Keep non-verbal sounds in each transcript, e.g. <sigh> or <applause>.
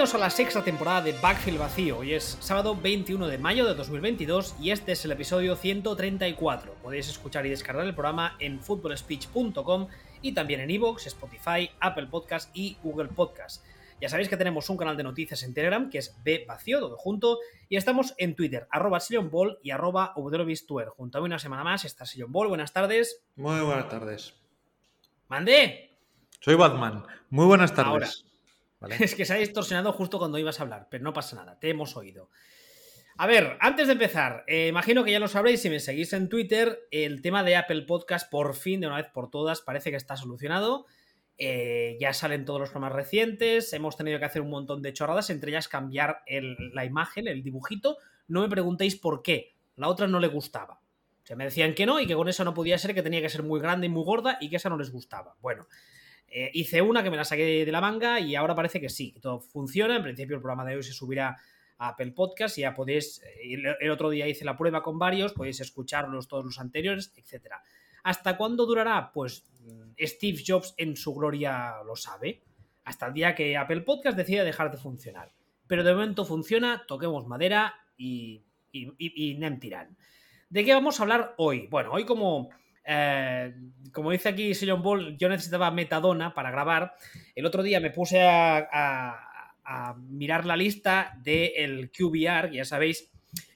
Bienvenidos a la sexta temporada de Backfield Vacío. Hoy es sábado 21 de mayo de 2022 y este es el episodio 134. Podéis escuchar y descargar el programa en footballspeech.com y también en iVoox, Spotify, Apple Podcast y Google Podcast. Ya sabéis que tenemos un canal de noticias en Telegram que es B Vacío, todo junto, y estamos en Twitter, arroba Ball y arroba Junto a mí una semana más está Sillon Ball. Buenas tardes. Muy buenas tardes. ¡Mandé! Soy Batman. Muy buenas tardes. <laughs> Es que se ha distorsionado justo cuando ibas a hablar, pero no pasa nada, te hemos oído. A ver, antes de empezar, eh, imagino que ya lo sabréis si me seguís en Twitter, el tema de Apple Podcast por fin, de una vez por todas, parece que está solucionado. Eh, ya salen todos los programas recientes, hemos tenido que hacer un montón de chorradas, entre ellas cambiar la imagen, el dibujito. No me preguntéis por qué, la otra no le gustaba. O sea, me decían que no y que con eso no podía ser, que tenía que ser muy grande y muy gorda y que esa no les gustaba. Bueno, eh, hice una que me la saqué de la manga y ahora parece que sí, que todo funciona. En principio el programa de hoy se subirá a Apple Podcast y ya podéis, eh, el otro día hice la prueba con varios, podéis escucharlos todos los anteriores, etcétera. ¿Hasta cuándo durará? Pues mm, Steve Jobs en su gloria lo sabe. Hasta el día que Apple Podcast decida dejar de funcionar. Pero de momento funciona, toquemos madera y, y, y, ¿De qué vamos a hablar hoy? Bueno, hoy como, eh, como dice aquí Sion Ball, yo necesitaba metadona para grabar. El otro día me puse a, mirar la lista del QBR, ya sabéis,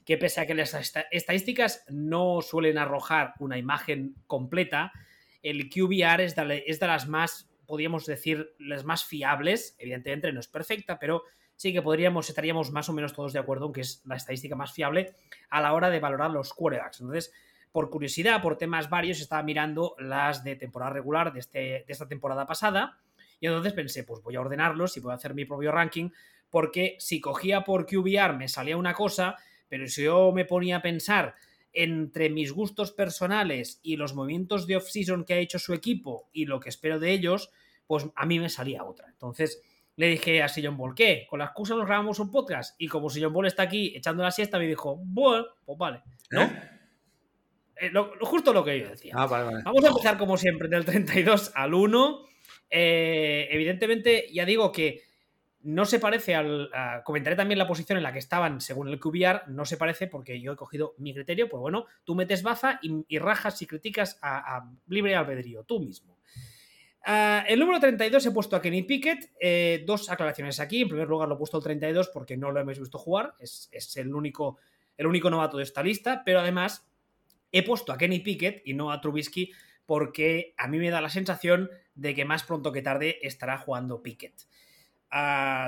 que pese a que las estadísticas no suelen arrojar una imagen completa, el QBR es de, es de las más, podríamos decir, las más fiables. Evidentemente no es perfecta, pero sí que podríamos, estaríamos más o menos todos de acuerdo en que es la estadística más fiable a la hora de valorar los quarterbacks. Entonces, por curiosidad, por temas varios, estaba mirando las de temporada regular de, este, de esta temporada pasada. Y entonces pensé, pues voy a ordenarlos y voy a hacer mi propio ranking, porque si cogía por QBR me salía una cosa, pero si yo me ponía a pensar entre mis gustos personales y los movimientos de off-season que ha hecho su equipo y lo que espero de ellos, pues a mí me salía otra. Entonces le dije a Sillon Ball, ¿qué? Con la excusa nos grabamos un podcast. Y como Sillon Ball está aquí echando la siesta, me dijo, bueno, pues vale. ¿no? ¿Eh? Eh, justo lo que yo decía. Ah, vale, vale. Vamos a empezar como siempre del 32 al 1. Eh, evidentemente, ya digo que no se parece al. comentaré también la posición en la que estaban según el QBR. No se parece porque yo he cogido mi criterio. Pues bueno, tú metes baza y, rajas y criticas a, libre albedrío, tú mismo. Ah, el número 32 he puesto a Kenny Pickett. Eh, dos aclaraciones aquí. En primer lugar, lo he puesto el 32 porque no lo hemos visto jugar. Es, el, único, el único novato de esta lista. Pero además, he puesto a Kenny Pickett y no a Trubisky porque a mí me da la sensación de que más pronto que tarde estará jugando Pickett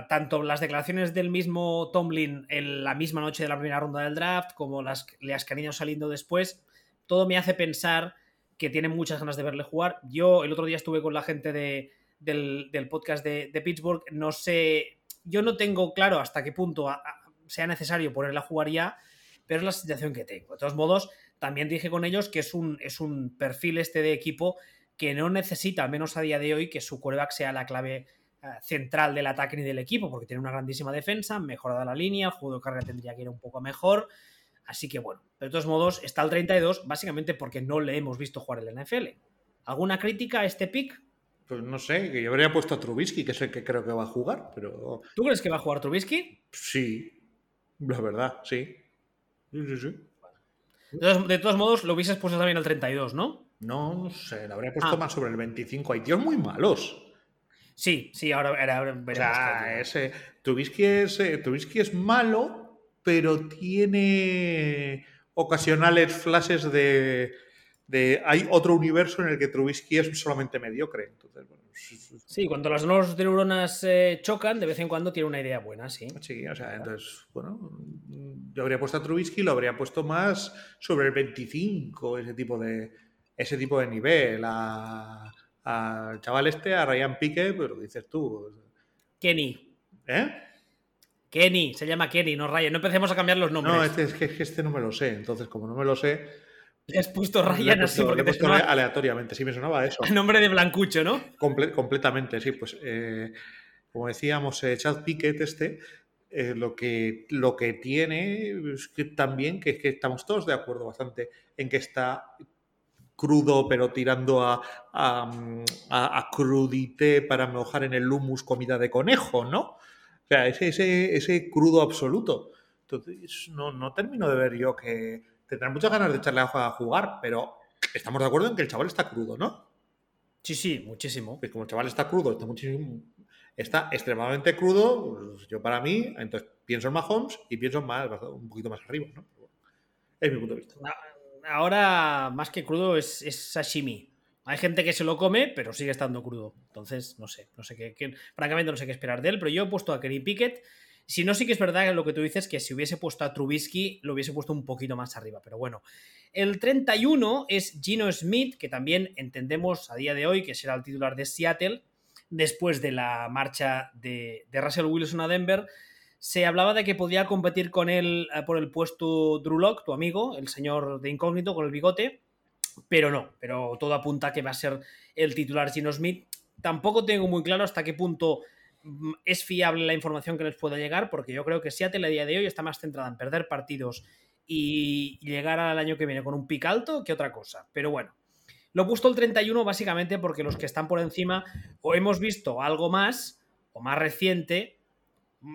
tanto las declaraciones del mismo Tomlin en la misma noche de la primera ronda del draft, como las, las que han ido saliendo después, todo me hace pensar que tienen muchas ganas de verle jugar. Yo el otro día estuve con la gente de, del, podcast de, Pittsburgh, no sé, yo no tengo claro hasta qué punto sea necesario ponerla a jugar ya, pero es la situación que tengo. De todos modos, también dije con ellos que es un, es un perfil este de equipo que no necesita, al menos a día de hoy, que su quarterback sea la clave eh, central del ataque ni del equipo, porque tiene una grandísima defensa, mejorada la línea, el juego de carrera tendría que ir un poco mejor. Así que bueno, de todos modos, está el 32, básicamente porque no le hemos visto jugar en la NFL. ¿Alguna crítica a este pick? Pues no sé, que yo habría puesto a Trubisky, que es el que creo que va a jugar, pero. ¿Tú crees que va a jugar Trubisky? Sí, la verdad, sí. Sí, sí, sí. De todos, modos, lo hubieses puesto también al 32, ¿no? No, no sé, lo habría puesto ah. más sobre el 25. Hay tíos muy malos. Sí, sí, ahora, ahora O sea, ese, Trubisky, es, eh, es malo, pero tiene ocasionales flashes de, de, Hay otro universo en el que Trubisky es solamente mediocre. Entonces, sí, cuando las dos neuronas eh, chocan, de vez en cuando tiene una idea buena, sí. Sí, o sea, entonces, bueno, yo habría puesto a Trubisky, lo habría puesto más sobre el 25, ese tipo de, ese tipo de nivel. A al chaval este, a Ryan Pique, pero dices tú. Kenny. ¿Eh? Kenny, se llama Kenny, no Ryan. No empecemos a cambiar los nombres. No, este, es que este no me lo sé. Entonces, como no me lo sé. Le has puesto Ryan así porque te suena... aleatoriamente, sí me sonaba eso. El <laughs> nombre de Blancucho, ¿no? completamente, sí. Pues, eh, como decíamos, eh, Chad Pickett este, eh, lo, que, lo que tiene es que también, que, que estamos todos de acuerdo bastante en que está crudo, pero tirando a, a, crudité para mojar en el humus comida de conejo, ¿no? O sea, ese, ese, ese crudo absoluto. Entonces, no, no termino de ver yo que tendrán muchas ganas de echarle a jugar, pero estamos de acuerdo en que el chaval está crudo, ¿no? Sí, sí, muchísimo. Pues como el chaval está crudo, está muchísimo, está extremadamente crudo, pues yo para mí, entonces pienso en Mahomes y pienso más, un poquito más arriba, ¿no? Es mi punto de vista. Ahora, más que crudo, es, sashimi. Hay gente que se lo come, pero sigue estando crudo. Entonces, no sé, no sé qué, francamente no sé qué esperar de él, pero yo he puesto a Kenny Pickett. Si no, sí que es verdad lo que tú dices, que si hubiese puesto a Trubisky, lo hubiese puesto un poquito más arriba, pero bueno. El 31 es Gino Smith, que también entendemos a día de hoy que será el titular de Seattle, después de la marcha de, Russell Wilson a Denver se hablaba de que podía competir con él eh, por el puesto Drew Lock, tu amigo, el señor de incógnito con el bigote, pero no, pero todo apunta a que va a ser el titular Gino Smith. Tampoco tengo muy claro hasta qué punto es fiable la información que les pueda llegar, porque yo creo que Seattle a día de hoy está más centrada en perder partidos y llegar al año que viene con un pic alto que otra cosa. Pero bueno, lo he puesto el 31 básicamente porque los que están por encima o hemos visto algo más o más reciente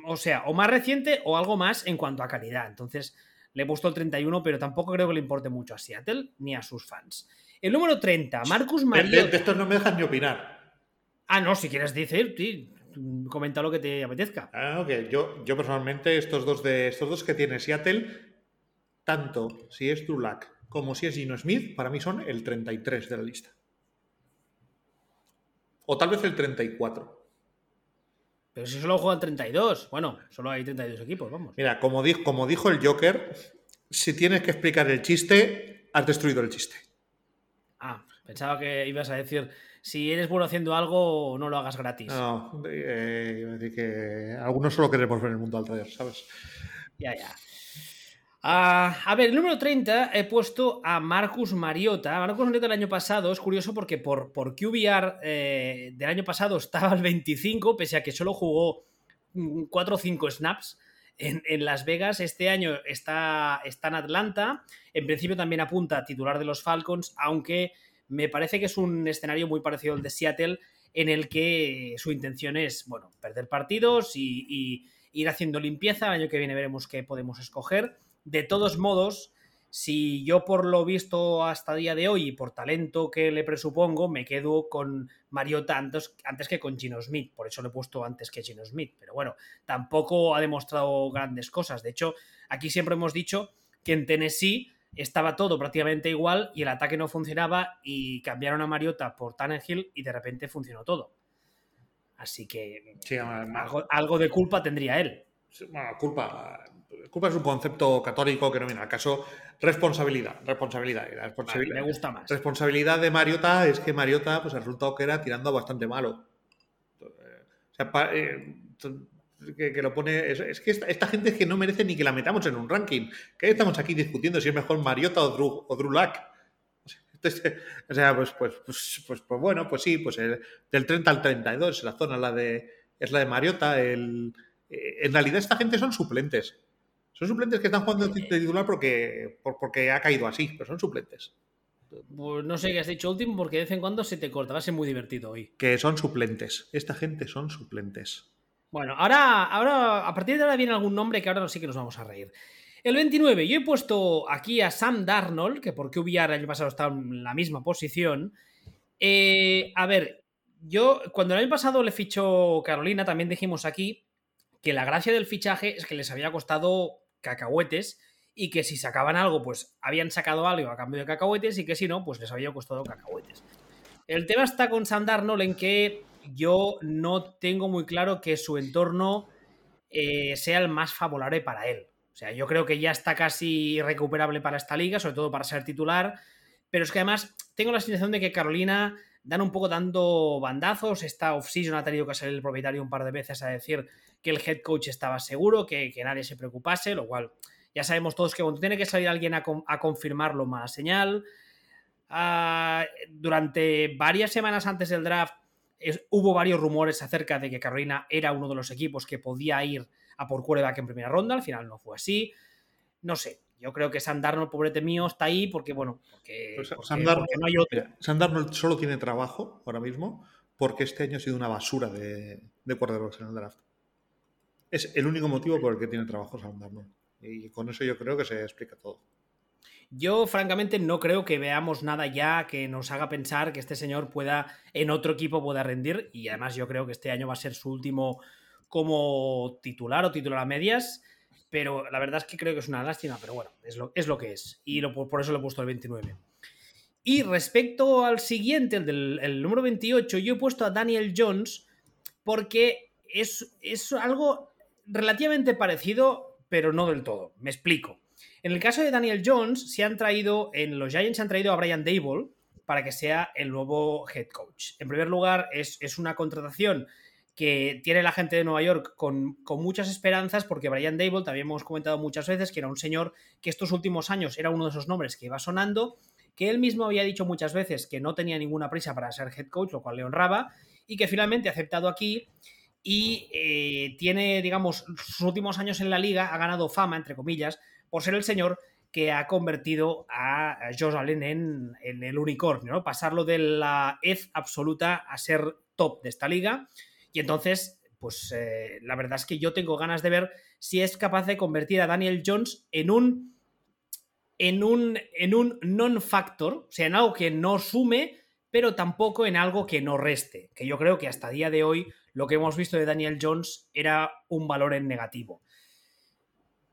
o sea, o más reciente o algo más en cuanto a calidad. Entonces, le he puesto el 31, pero tampoco creo que le importe mucho a Seattle ni a sus fans. El número 30, Marcus Mariota. De, estos no me dejan ni opinar. Ah, no, si quieres decir, comenta lo que te apetezca. Ah. Yo, yo personalmente, estos dos, de, estos dos que tiene Seattle, tanto si es Trulac como si es Gino Smith, para mí son el 33 de la lista. O tal vez el 34. Pero si solo juegan 32. Bueno, solo hay 32 equipos, vamos. Mira, como, dijo, como dijo el Joker, si tienes que explicar el chiste, has destruido el chiste. Ah, pensaba que ibas a decir, si eres bueno haciendo algo, no lo hagas gratis. No, eh, iba a decir que algunos solo queremos ver el mundo al taller, ¿sabes? Ya, ya. Ah, a ver, el número 30 he puesto a Marcus Mariota. Marcus Mariota el año pasado es curioso porque por, por QBR eh, del año pasado estaba al 25, pese a que solo jugó 4 o 5 snaps. En, Las Vegas este año está, está en Atlanta. En principio también apunta a titular de los Falcons, aunque me parece que es un escenario muy parecido al de Seattle, en el que su intención es, bueno, perder partidos y, y ir haciendo limpieza. El año que viene veremos qué podemos escoger. De todos modos, si yo por lo visto hasta día de hoy y por talento que le presupongo, me quedo con Mariota antes, antes, que con Gino Smith. Por eso lo he puesto antes que Gino Smith. Pero bueno, tampoco ha demostrado grandes cosas. De hecho, aquí siempre hemos dicho que en Tennessee estaba todo prácticamente igual y el ataque no funcionaba y cambiaron a Mariota por Tannehill y de repente funcionó todo. Así que algo, de culpa tendría él. Bueno, culpa culpa es un concepto católico que no viene al caso. Responsabilidad, responsabilidad. responsabilidad. me gusta más. Responsabilidad de Mariota es que Mariota, pues el resultado que era tirando bastante malo. O sea, eh, que, lo pone. Es, que esta, gente es que no merece ni que la metamos en un ranking. Que estamos aquí discutiendo si es mejor Mariota o Drew, o <laughs> O sea, pues, pues, pues, pues, pues, bueno, pues sí, pues el, del 30 al 32, la zona la de, es la de Mariota. El, eh, en realidad esta gente son suplentes. Son suplentes que están jugando de titular porque, porque ha caído así, pero son suplentes. Pues no sé qué has dicho último porque de vez en cuando se te corta, va a ser muy divertido hoy. Que son suplentes. Esta gente son suplentes. Bueno, ahora, ahora a partir de ahora viene algún nombre que ahora sí que nos vamos a reír. El 29, yo he puesto aquí a Sam Darnold, que por QBR el año pasado estaba en la misma posición. Eh, a ver, yo cuando el año pasado le fichó Carolina, también dijimos aquí que la gracia del fichaje es que les había costado cacahuetes y que si sacaban algo, pues habían sacado algo a cambio de cacahuetes y que si no, pues les había costado cacahuetes. El tema está con Sam Darnold en que yo no tengo muy claro que su entorno eh, sea el más favorable para él. O sea, yo creo que ya está casi recuperable para esta liga, sobre todo para ser titular. Pero es que además tengo la sensación de que Carolina dan un poco dando bandazos. Esta off-season ha tenido que salir el propietario un par de veces a decir que el head coach estaba seguro, que, nadie se preocupase, lo cual ya sabemos todos que cuando tiene que salir alguien a, confirmarlo, mala señal. Ah, durante varias semanas antes del draft hubo varios rumores acerca de que Carolina era uno de los equipos que podía ir a por quarterback en primera ronda, al final no fue así. No sé, yo creo que Sam Darnold, pobrete mío, está ahí porque, bueno, porque, pues no hay otro. Darnold solo tiene trabajo ahora mismo porque este año ha sido una basura de, de quarterbacks en el draft. es el único motivo por el que tiene trabajo Sam Darnold. Y con eso yo creo que se explica todo. Yo, francamente, no creo que veamos nada ya que nos haga pensar que este señor pueda, en otro equipo, pueda rendir. Y además, yo creo que este año va a ser su último como titular o titular a medias. Pero la verdad es que creo que es una lástima, pero bueno, es lo, es lo que es. Y por eso lo he puesto el 29. Y respecto al siguiente, el del número 28, yo he puesto a Daniel Jones porque es, es algo relativamente parecido, pero no del todo. Me explico. En el caso de Daniel Jones, se han traído, en los Giants se han traído a Brian Dable para que sea el nuevo head coach. En primer lugar, es, una contratación que tiene la gente de Nueva York con, con, muchas esperanzas, porque Brian Dable, también hemos comentado muchas veces, que era un señor que estos últimos años era uno de esos nombres que iba sonando, que él mismo había dicho muchas veces que no tenía ninguna prisa para ser head coach, lo cual le honraba, y que finalmente ha aceptado aquí y eh, tiene, digamos, sus últimos años en la liga, ha ganado fama, entre comillas, por ser el señor que ha convertido a Josh Allen en, el unicornio, ¿no? Pasarlo de la ed absoluta a ser top de esta liga. Y entonces, pues eh, la verdad es que yo tengo ganas de ver si es capaz de convertir a Daniel Jones en un en un, en un non-factor, o sea, en algo que no sume, pero tampoco en algo que no reste, que yo creo que hasta día de hoy lo que hemos visto de Daniel Jones era un valor en negativo.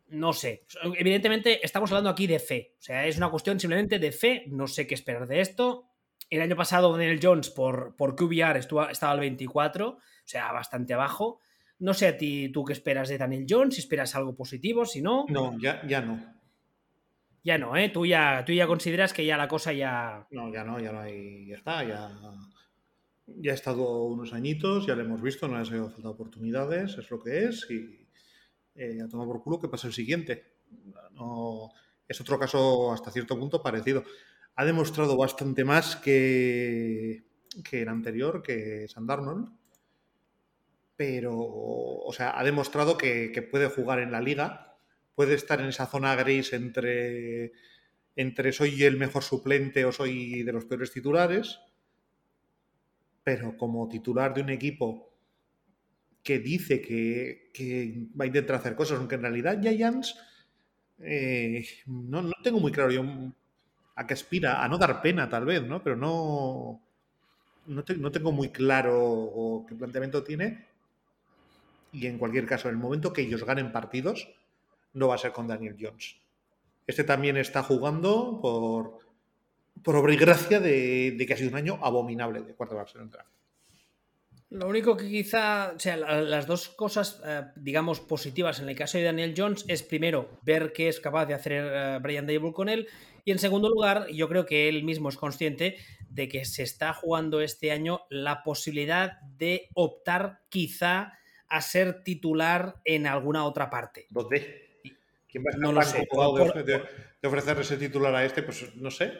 No sé, evidentemente estamos hablando aquí de fe, o sea, es una cuestión simplemente de fe, no sé qué esperar de esto. El año pasado Daniel Jones por, por QBR estuvo, estaba al 24, o sea, bastante abajo. No sé a ti, tú qué esperas de Daniel Jones, si esperas algo positivo, si no. No, ya, ya no. Ya no, ¿eh? Tú ya, tú ya consideras que ya la cosa ya... No, ya no, ya no hay... Ya está, ya... Ya ha estado unos añitos, ya lo hemos visto, no les ha faltado oportunidades, es lo que es y eh, a tomar por culo que pasa el siguiente. No, es otro caso hasta cierto punto parecido. Ha demostrado bastante más que, que el anterior, que San Arnold, pero, o sea, ha demostrado que, que puede jugar en la liga puede estar en esa zona gris entre, entre soy el mejor suplente o soy de los peores titulares, pero como titular de un equipo que dice que, va a intentar hacer cosas, aunque en realidad Giants eh, no, no, tengo muy claro a qué aspira, a no dar pena tal vez, ¿no? Pero no, no, no tengo muy claro qué planteamiento tiene. Y en cualquier caso, en el momento que ellos ganen partidos, no va a ser con Daniel Jones. Este también está jugando por, por obra y gracia de, que ha sido un año abominable de cuarto draft. Lo único que quizá, o sea, las dos cosas, eh, digamos, positivas en el caso de Daniel Jones es primero ver qué es capaz de hacer eh, Brian Dable con él y en segundo lugar, yo creo que él mismo es consciente de que se está jugando este año la posibilidad de optar quizá a ser titular en alguna otra parte. ¿Dónde? ¿Quién va a no lo sé, de, ofrecer ese titular a este? Pues no sé.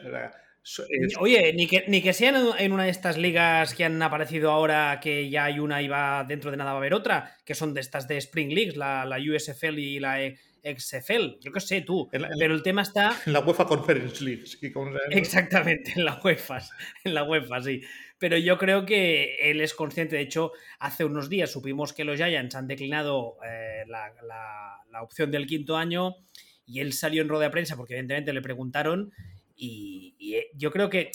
Oye, ni que, ni que sean en una de estas ligas que han aparecido ahora, que ya hay una y va dentro de nada va a haber otra, que son de estas de Spring Leagues, la, la USFL y la XFL, yo qué sé tú, pero el tema está... <laughs> En la UEFA Conference League, Exactamente, en la UEFA, <laughs> en la UEFA, sí. Pero yo creo que él es consciente, de hecho, hace unos días supimos que los Giants han declinado eh, la, opción del quinto año y él salió en rueda de prensa porque evidentemente le preguntaron y, eh, yo creo que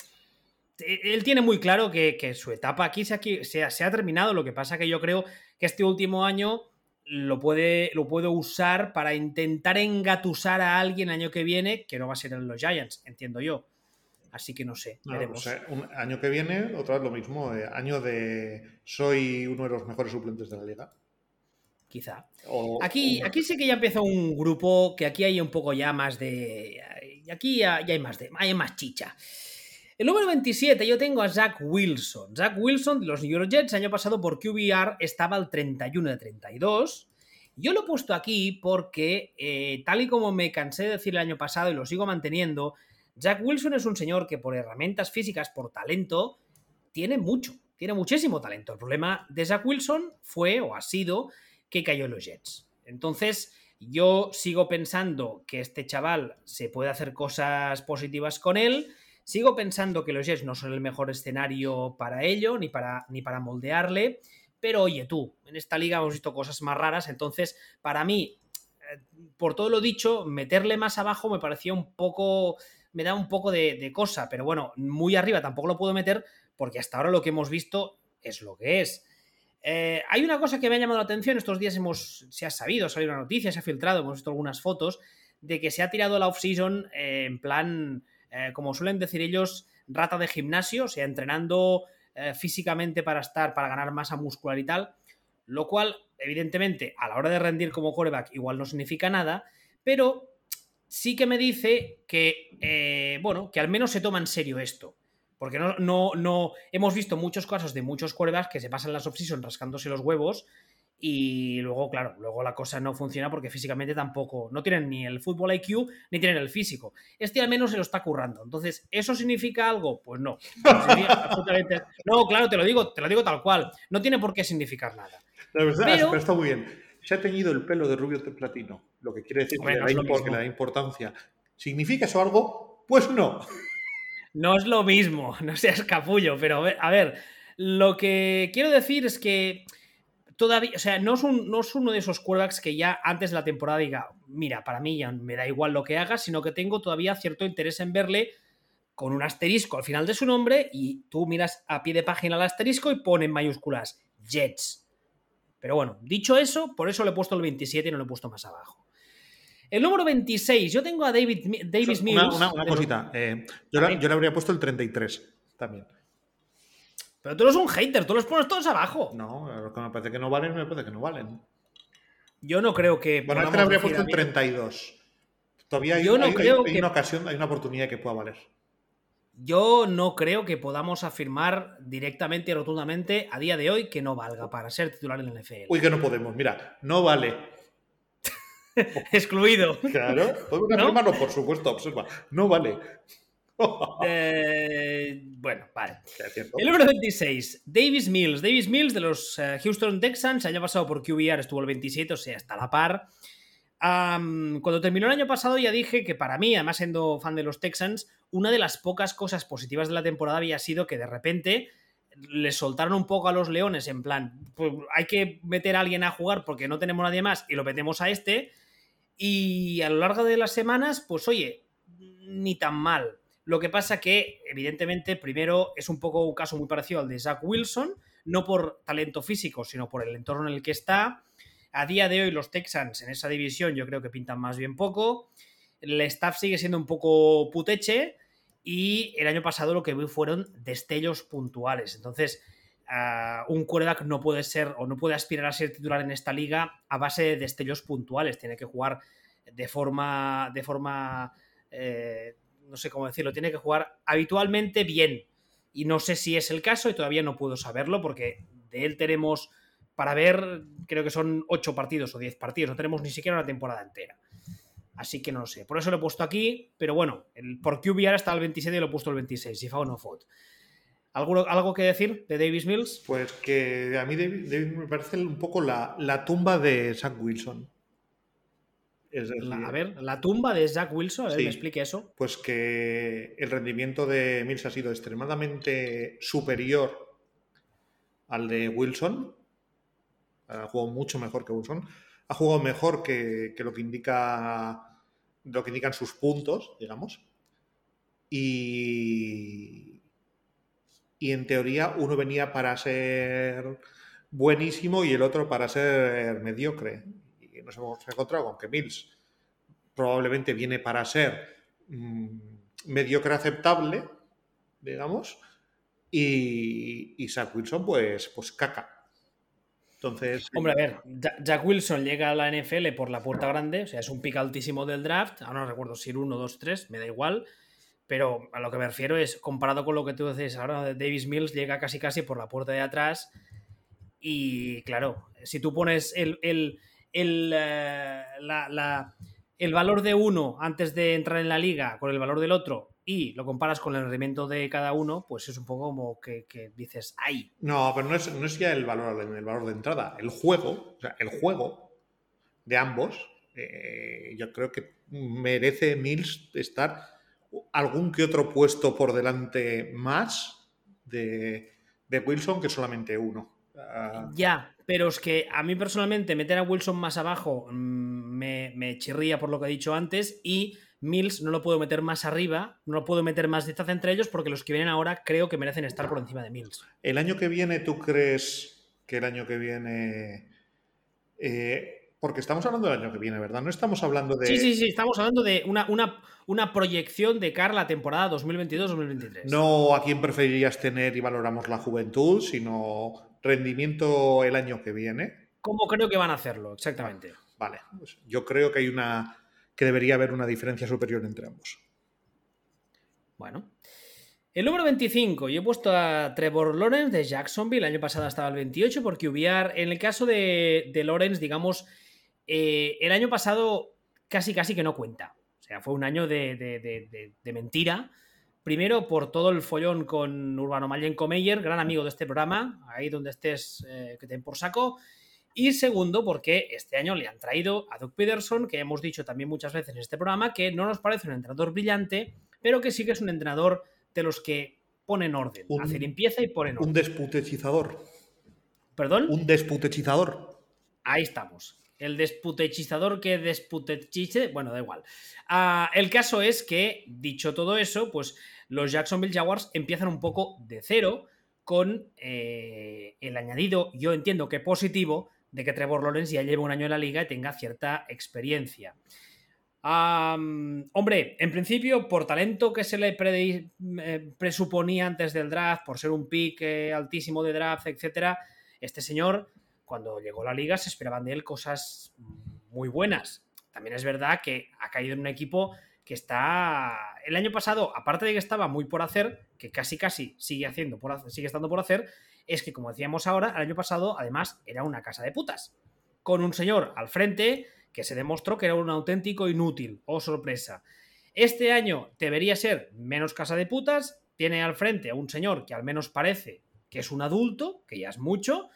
eh, él tiene muy claro que, su etapa aquí, se, se, ha, se ha terminado, lo que pasa que yo creo que este último año lo puede, lo puede usar para intentar engatusar a alguien el año que viene, que no va a ser en los Giants, entiendo yo. Así que no sé, veremos. un año que viene, otra vez lo mismo, eh, año de soy uno de los mejores suplentes de la liga. Quizá. aquí, aquí sí que ya empezó un grupo que aquí hay un poco ya más de. Aquí ya, hay más de. Hay más chicha. El número 27 yo tengo a Zach Wilson. Zach Wilson de los New York Jets, año pasado por QBR estaba al 31 de 32. Yo lo he puesto aquí porque, eh, tal y como me cansé de decir el año pasado y lo sigo manteniendo, Zach Wilson es un señor que por herramientas físicas, por talento, tiene mucho, tiene muchísimo talento. El problema de Zach Wilson fue o ha sido que cayó en los Jets. Entonces, yo sigo pensando que este chaval se puede hacer cosas positivas con él Sigo pensando que los Jets no son el mejor escenario para ello, ni para, ni para moldearle, Pero oye, tú, en esta liga hemos visto cosas más raras, entonces para mí, eh, por todo lo dicho, meterle más abajo me parecía un poco, me da un poco de, cosa, pero bueno, muy arriba tampoco lo puedo meter porque hasta ahora lo que hemos visto es lo que es. Eh, hay una cosa que me ha llamado la atención, estos días hemos, se ha sabido, salido una noticia, se ha filtrado, hemos visto algunas fotos, de que se ha tirado la off-season eh, en plan, como suelen decir ellos, rata de gimnasio, o sea, entrenando eh, físicamente para estar, para ganar masa muscular y tal, lo cual, evidentemente, a la hora de rendir como coreback igual no significa nada, pero sí que me dice que, eh, bueno, que al menos se toma en serio esto. Porque no, no, no, hemos visto muchos casos de muchos corebacks que se pasan las off-season rascándose los huevos y luego, claro, luego la cosa no funciona porque físicamente tampoco, no tienen ni el fútbol IQ ni tienen el físico. Este al menos se lo está currando. Entonces, ¿eso significa algo? Pues no. <laughs> No, claro, te lo digo, te lo digo tal cual. No tiene por qué significar nada. La verdad, pero, está muy bien. Se ha teñido el pelo de rubio de platino, lo que quiere decir que, le da importancia. ¿Significa eso algo? Pues no. No es lo mismo, <laughs> no seas capullo, pero a ver, lo que quiero decir es que todavía, o sea, no es, es uno de esos quarterbacks que ya antes de la temporada diga, mira, para mí ya me da igual lo que haga, sino que tengo todavía cierto interés en verle con un asterisco al final de su nombre y tú miras a pie de página el asterisco y pone en mayúsculas Jets. Pero bueno, dicho eso, por eso le he puesto el 27 y no lo he puesto más abajo. El número 26, yo tengo a David, Davis Mills. Una, cosita, eh, yo, le habría puesto el 33 también. Pero tú eres un hater, tú los pones todos abajo. No, los que me parece que no valen, me parece que no valen. Yo no creo que. Bueno, este le habría puesto el 32. Todavía hay, Yo no creo que... una ocasión, hay una oportunidad que pueda valer. Yo no creo que podamos afirmar directamente y rotundamente a día de hoy que no valga para ser titular en el NFL. Uy, que no podemos. Mira, no vale. <laughs> Excluido. Claro, podemos afirmarlo, por supuesto, observa. No vale. <laughs> Eh, bueno, vale. El número 26, Davis Mills. Davis Mills de los eh, Houston Texans, año pasado por QBR estuvo el 27, o sea, hasta la par. cuando terminó el año pasado ya dije que para mí, además siendo fan de los Texans, una de las pocas cosas positivas de la temporada había sido que de repente le soltaron un poco a los Leones en plan, pues hay que meter a alguien a jugar porque no tenemos nadie más y lo metemos a este. Y a lo largo de las semanas, pues oye, ni tan mal. Lo que pasa que, evidentemente, primero es un poco un caso muy parecido al de Zach Wilson, no por talento físico, sino por el entorno en el que está. A día de hoy los Texans en esa división yo creo que pintan más bien poco. El staff sigue siendo un poco puteche y el año pasado lo que vi fueron destellos puntuales. Entonces, ah, un quarterback no puede ser o no puede aspirar a ser titular en esta liga a base de destellos puntuales. Tiene que jugar de forma, de forma eh, no sé cómo decirlo, tiene que jugar habitualmente bien. Y no sé si es el caso y todavía no puedo saberlo porque de él tenemos para ver, creo que son 8 partidos o 10 partidos, no tenemos ni siquiera una temporada entera. Así que no lo sé. Por eso lo he puesto aquí, pero bueno, el, por QBR está el 27 y lo he puesto el 26, si o no fot. ¿Algo, ¿Algo que decir de Davis Mills? Pues que a mí Davis, me parece un poco la, la tumba de Zach Wilson a ver, la tumba de Jack Wilson, a ver, me explique eso. Pues que el rendimiento de Mills ha sido extremadamente superior al de Wilson. Ha jugado mucho mejor que Wilson. Ha jugado mejor que, lo que indica lo que indican sus puntos, digamos. Y, y en teoría uno venía para ser buenísimo y el otro para ser mediocre nos hemos encontrado con que Mills probablemente viene para ser mm, mediocre aceptable, digamos, y, y Zach Wilson, pues, pues caca. Entonces. Hombre, a ver, Jack Wilson llega a la NFL por la puerta grande, o sea, es un pick altísimo del draft. Ahora no recuerdo si era 1, 2, 3, me da igual. Pero a lo que me refiero es, comparado con lo que tú dices ahora, Davis Mills llega casi casi por la puerta de atrás. Y claro, si tú pones el, el, eh, el valor de uno antes de entrar en la liga con el valor del otro y lo comparas con el rendimiento de cada uno, pues es un poco como que, dices, ¡ay! No, pero no es, no es ya el valor, el valor de entrada. El juego, o sea, el juego de ambos, eh, yo creo que merece Mills estar algún que otro puesto por delante más de, de Wilson que solamente uno. Ah, Ya, pero es que a mí personalmente meter a Wilson más abajo mm, me, me chirría por lo que he dicho antes y Mills no lo puedo meter más arriba, no lo puedo meter más distancia entre ellos porque los que vienen ahora creo que merecen estar por encima de Mills. el año que viene, ¿tú crees que el año que viene... eh, porque estamos hablando del año que viene, ¿verdad? No estamos hablando de... Sí, sí, sí, estamos hablando de una, una, una proyección de cara a la temporada 2022-2023. No a quién preferirías tener y valoramos la juventud, sino rendimiento el año que viene. ¿Cómo creo que van a hacerlo? Exactamente. Vale, pues yo creo que hay una que debería haber una diferencia superior entre ambos. Bueno. El número 25, yo he puesto a Trevor Lawrence de Jacksonville, el año pasado estaba el 28, porque QBR, en el caso de, de Lawrence, digamos, eh, el año pasado casi casi que no cuenta. O sea, fue un año de, de- de- mentira. Primero, por todo el follón con Urbano Mayenko Meyer, gran amigo de este programa, ahí donde estés, eh, que te den por saco. Y segundo, porque este año le han traído a Doug Peterson, que hemos dicho también muchas veces en este programa, que no nos parece un entrenador brillante, pero que sí que es un entrenador de los que ponen orden, Un- hace limpieza y ponen orden. Un desputechizador. ¿Perdón? Un desputechizador. Ahí estamos. El desputechizador que desputechice, bueno, da igual. Ah, el caso es que, dicho todo eso, pues los Jacksonville Jaguars empiezan un poco de cero con eh, el añadido, yo entiendo que positivo, de que Trevor Lawrence ya lleva un año en la liga y tenga cierta experiencia. Hombre, en principio, por talento que se le eh, presuponía antes del draft, por ser un pick altísimo de draft, etcétera, este señor, cuando llegó la liga, se esperaban de él cosas muy buenas. También es verdad que ha caído en un equipo que está. El año pasado, aparte de que estaba muy por hacer, que casi casi sigue haciendo por sigue estando por hacer, es que, como decíamos ahora, el año pasado, además, era una casa de putas. Con un señor al frente que se demostró que era un auténtico inútil. Oh, sorpresa. Este año debería ser menos casa de putas. Tiene al frente a un señor que al menos parece que es un adulto, que ya es mucho.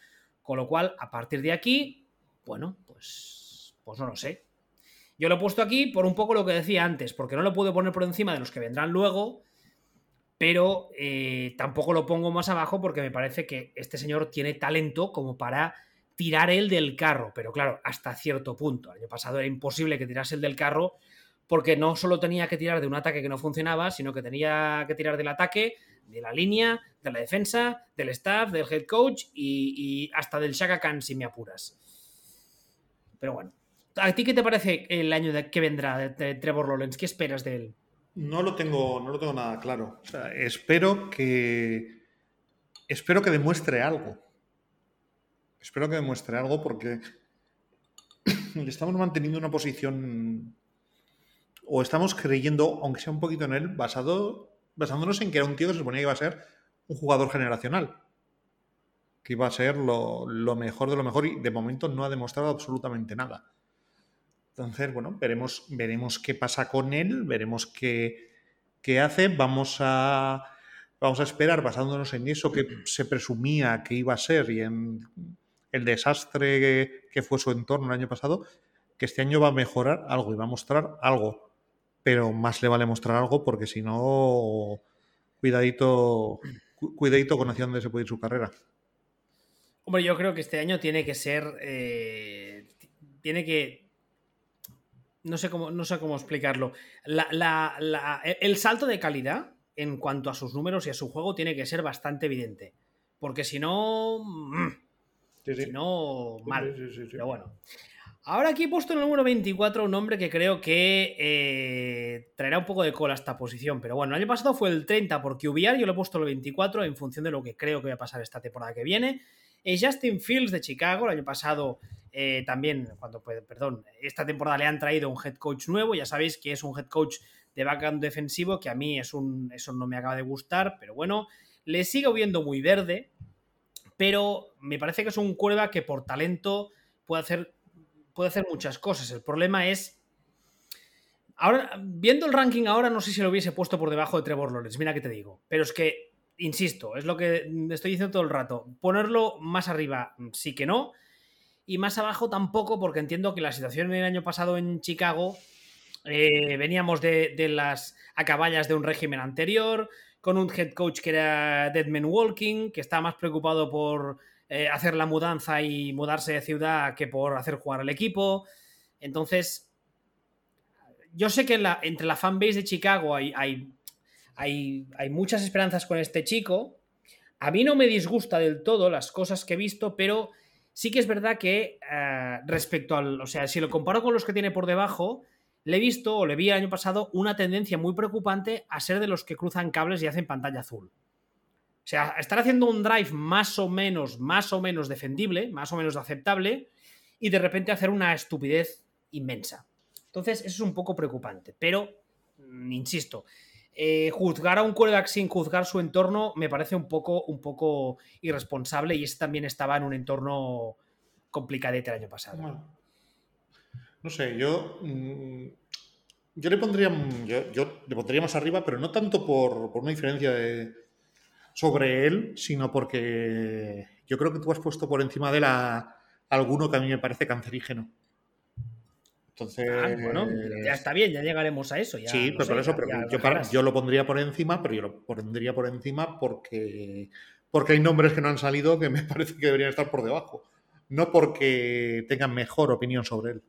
Con lo cual, a partir de aquí, bueno, pues, pues no lo sé. Yo lo he puesto aquí por un poco lo que decía antes, porque no lo puedo poner por encima de los que vendrán luego, pero eh, tampoco lo pongo más abajo porque me parece que este señor tiene talento como para tirar él del carro, pero claro, hasta cierto punto. El año pasado era imposible que tirase el del carro porque no solo tenía que tirar de un ataque que no funcionaba, sino que tenía que tirar del ataque, de la línea, de la defensa, del staff, del head coach y, hasta del Shaka Khan, si me apuras. Pero bueno, ¿a ti qué te parece el año de, que vendrá de, de Trevor Lawrence? ¿Qué esperas de él? No lo tengo, no lo tengo nada claro. O sea, espero que. Espero que demuestre algo. Espero que demuestre algo porque <coughs> le estamos manteniendo una posición. O estamos creyendo, aunque sea un poquito en él, basado, basándonos en que era un tío que se suponía que iba a ser un jugador generacional. Que iba a ser lo, lo mejor de lo mejor y de momento no ha demostrado absolutamente nada. Entonces, bueno, veremos, veremos qué pasa con él, veremos qué, qué hace. Vamos a, vamos a esperar, basándonos en eso que se presumía que iba a ser y en el desastre que, fue su entorno el año pasado, que este año va a mejorar algo y va a mostrar algo. Pero más le vale mostrar algo porque si no, cuidadito, cu- cuidadito con hacia dónde se puede ir su carrera. Hombre, yo creo que este año tiene que ser. eh, tiene que. No sé cómo, no sé cómo explicarlo. La- la- la- el salto de calidad en cuanto a sus números y a su juego tiene que ser bastante evidente. Porque si no. mm, Sí, sí. Si no, mal. sí, sí, sí. Pero bueno. Ahora aquí he puesto en el número 24 un nombre que creo que eh, traerá un poco de cola a esta posición. Pero bueno, el año pasado fue el 30 por QBR, yo lo he puesto el 24 en función de lo que creo que va a pasar esta temporada que viene. Es Justin Fields de Chicago, el año pasado eh, también, cuando, perdón, esta temporada le han traído un head coach nuevo, ya sabéis que es un head coach de background defensivo, que a mí es un, eso no me acaba de gustar, pero bueno, le sigo viendo muy verde, pero me parece que es un cuerva que por talento puede hacer, puede hacer muchas cosas. El problema es. Ahora, viendo el ranking ahora, no sé si lo hubiese puesto por debajo de Trevor Lawrence, mira que te digo. Pero es que, insisto, es lo que estoy diciendo todo el rato. Ponerlo más arriba, sí que no. Y más abajo tampoco, porque entiendo que la situación el año pasado en Chicago. eh, veníamos de, de las acaballas de un régimen anterior, con un head coach que era Deadman Walking, que estaba más preocupado por eh, hacer la mudanza y mudarse de ciudad que por hacer jugar al equipo. Entonces, yo sé que entre la fanbase de Chicago hay, hay, hay, muchas esperanzas con este chico. A mí no me disgusta del todo las cosas que he visto, pero sí que es verdad que eh, respecto al. O sea, si lo comparo con los que tiene por debajo, le he visto o le vi el año pasado una tendencia muy preocupante a ser de los que cruzan cables y hacen pantalla azul. Sea, estar haciendo un drive más o menos, más o menos defendible, más o menos aceptable, y de repente hacer una estupidez inmensa. Entonces, eso es un poco preocupante. Pero, mm, insisto, eh, juzgar a un quarterback sin juzgar su entorno me parece un poco, un poco irresponsable y ese también estaba en un entorno complicadete el año pasado. no sé, yo, mm, yo, le pondría, yo, le pondría más arriba, pero no tanto por, una diferencia sobre él, sino porque yo creo que tú has puesto por encima de la alguno que a mí me parece cancerígeno. Entonces, ah, bueno, ya está bien, ya llegaremos a eso. sí, pero por eso, yo, lo pondría por encima, pero yo lo pondría por encima porque, porque hay nombres que no han salido que me <laughs> parece que deberían estar por debajo. No porque tengan mejor opinión sobre él.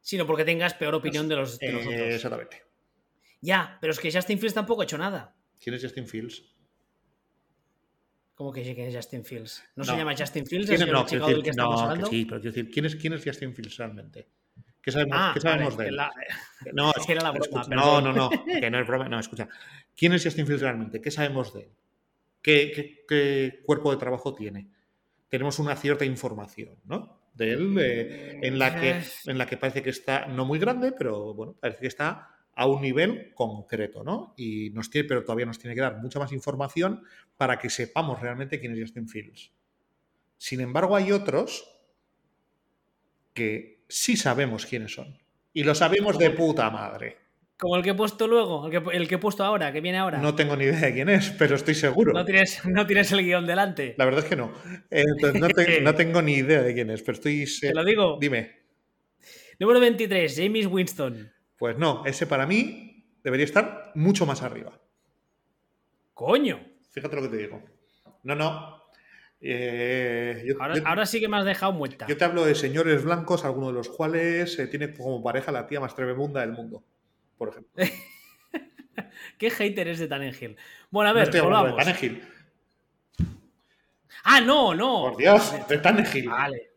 Sino porque tengas peor opinión de los, de otros. Exactamente. Ya, pero es que Justin Fields tampoco ha hecho nada. ¿Quién es Justin Fields? ¿Cómo que sí, quién es Justin Fields? ¿No, se llama Justin Fields? ¿Es el no, chico del que estamos hablando? sí, pero quiero decir, ¿quién es, ¿quién es Justin Fields realmente? ¿Qué sabemos, ah, ¿qué sabemos de él? No, <laughs> es que era la broma. no, no, no, que no es broma. No, escucha. ¿Quién es Justin Fields realmente? ¿Qué sabemos de él? ¿Qué, qué, cuerpo de trabajo tiene? Tenemos una cierta información, ¿no? De él, en, la que, en la que parece que está, no muy grande, pero bueno, parece que está a un nivel concreto, ¿no? Y nos tiene, pero todavía nos tiene que dar mucha más información para que sepamos realmente quién es Justin Fields. Sin embargo, hay otros que sí sabemos quiénes son. Y lo sabemos de puta madre. Como el que he puesto luego, el que, he puesto ahora, que viene ahora. No tengo ni idea de quién es, pero estoy seguro. No tienes, no tienes el guion delante. La verdad es que no. Entonces, no, tengo ni idea de quién es, pero estoy. <laughs> Te lo digo. Dime. Número 23, James Winston. Pues no, ese para mí debería estar mucho más arriba. Coño. Fíjate lo que te digo. No, no. Eh, ahora, sí que me has dejado muerta. Yo te hablo de señores blancos, alguno de los cuales eh, tiene como pareja la tía más tremenda del mundo, por ejemplo. <laughs> ¿Qué hater es de Tanengil? Bueno, a ver, no de Tanengil. Ah, no, no. Por Dios, de Tanengil. Vale.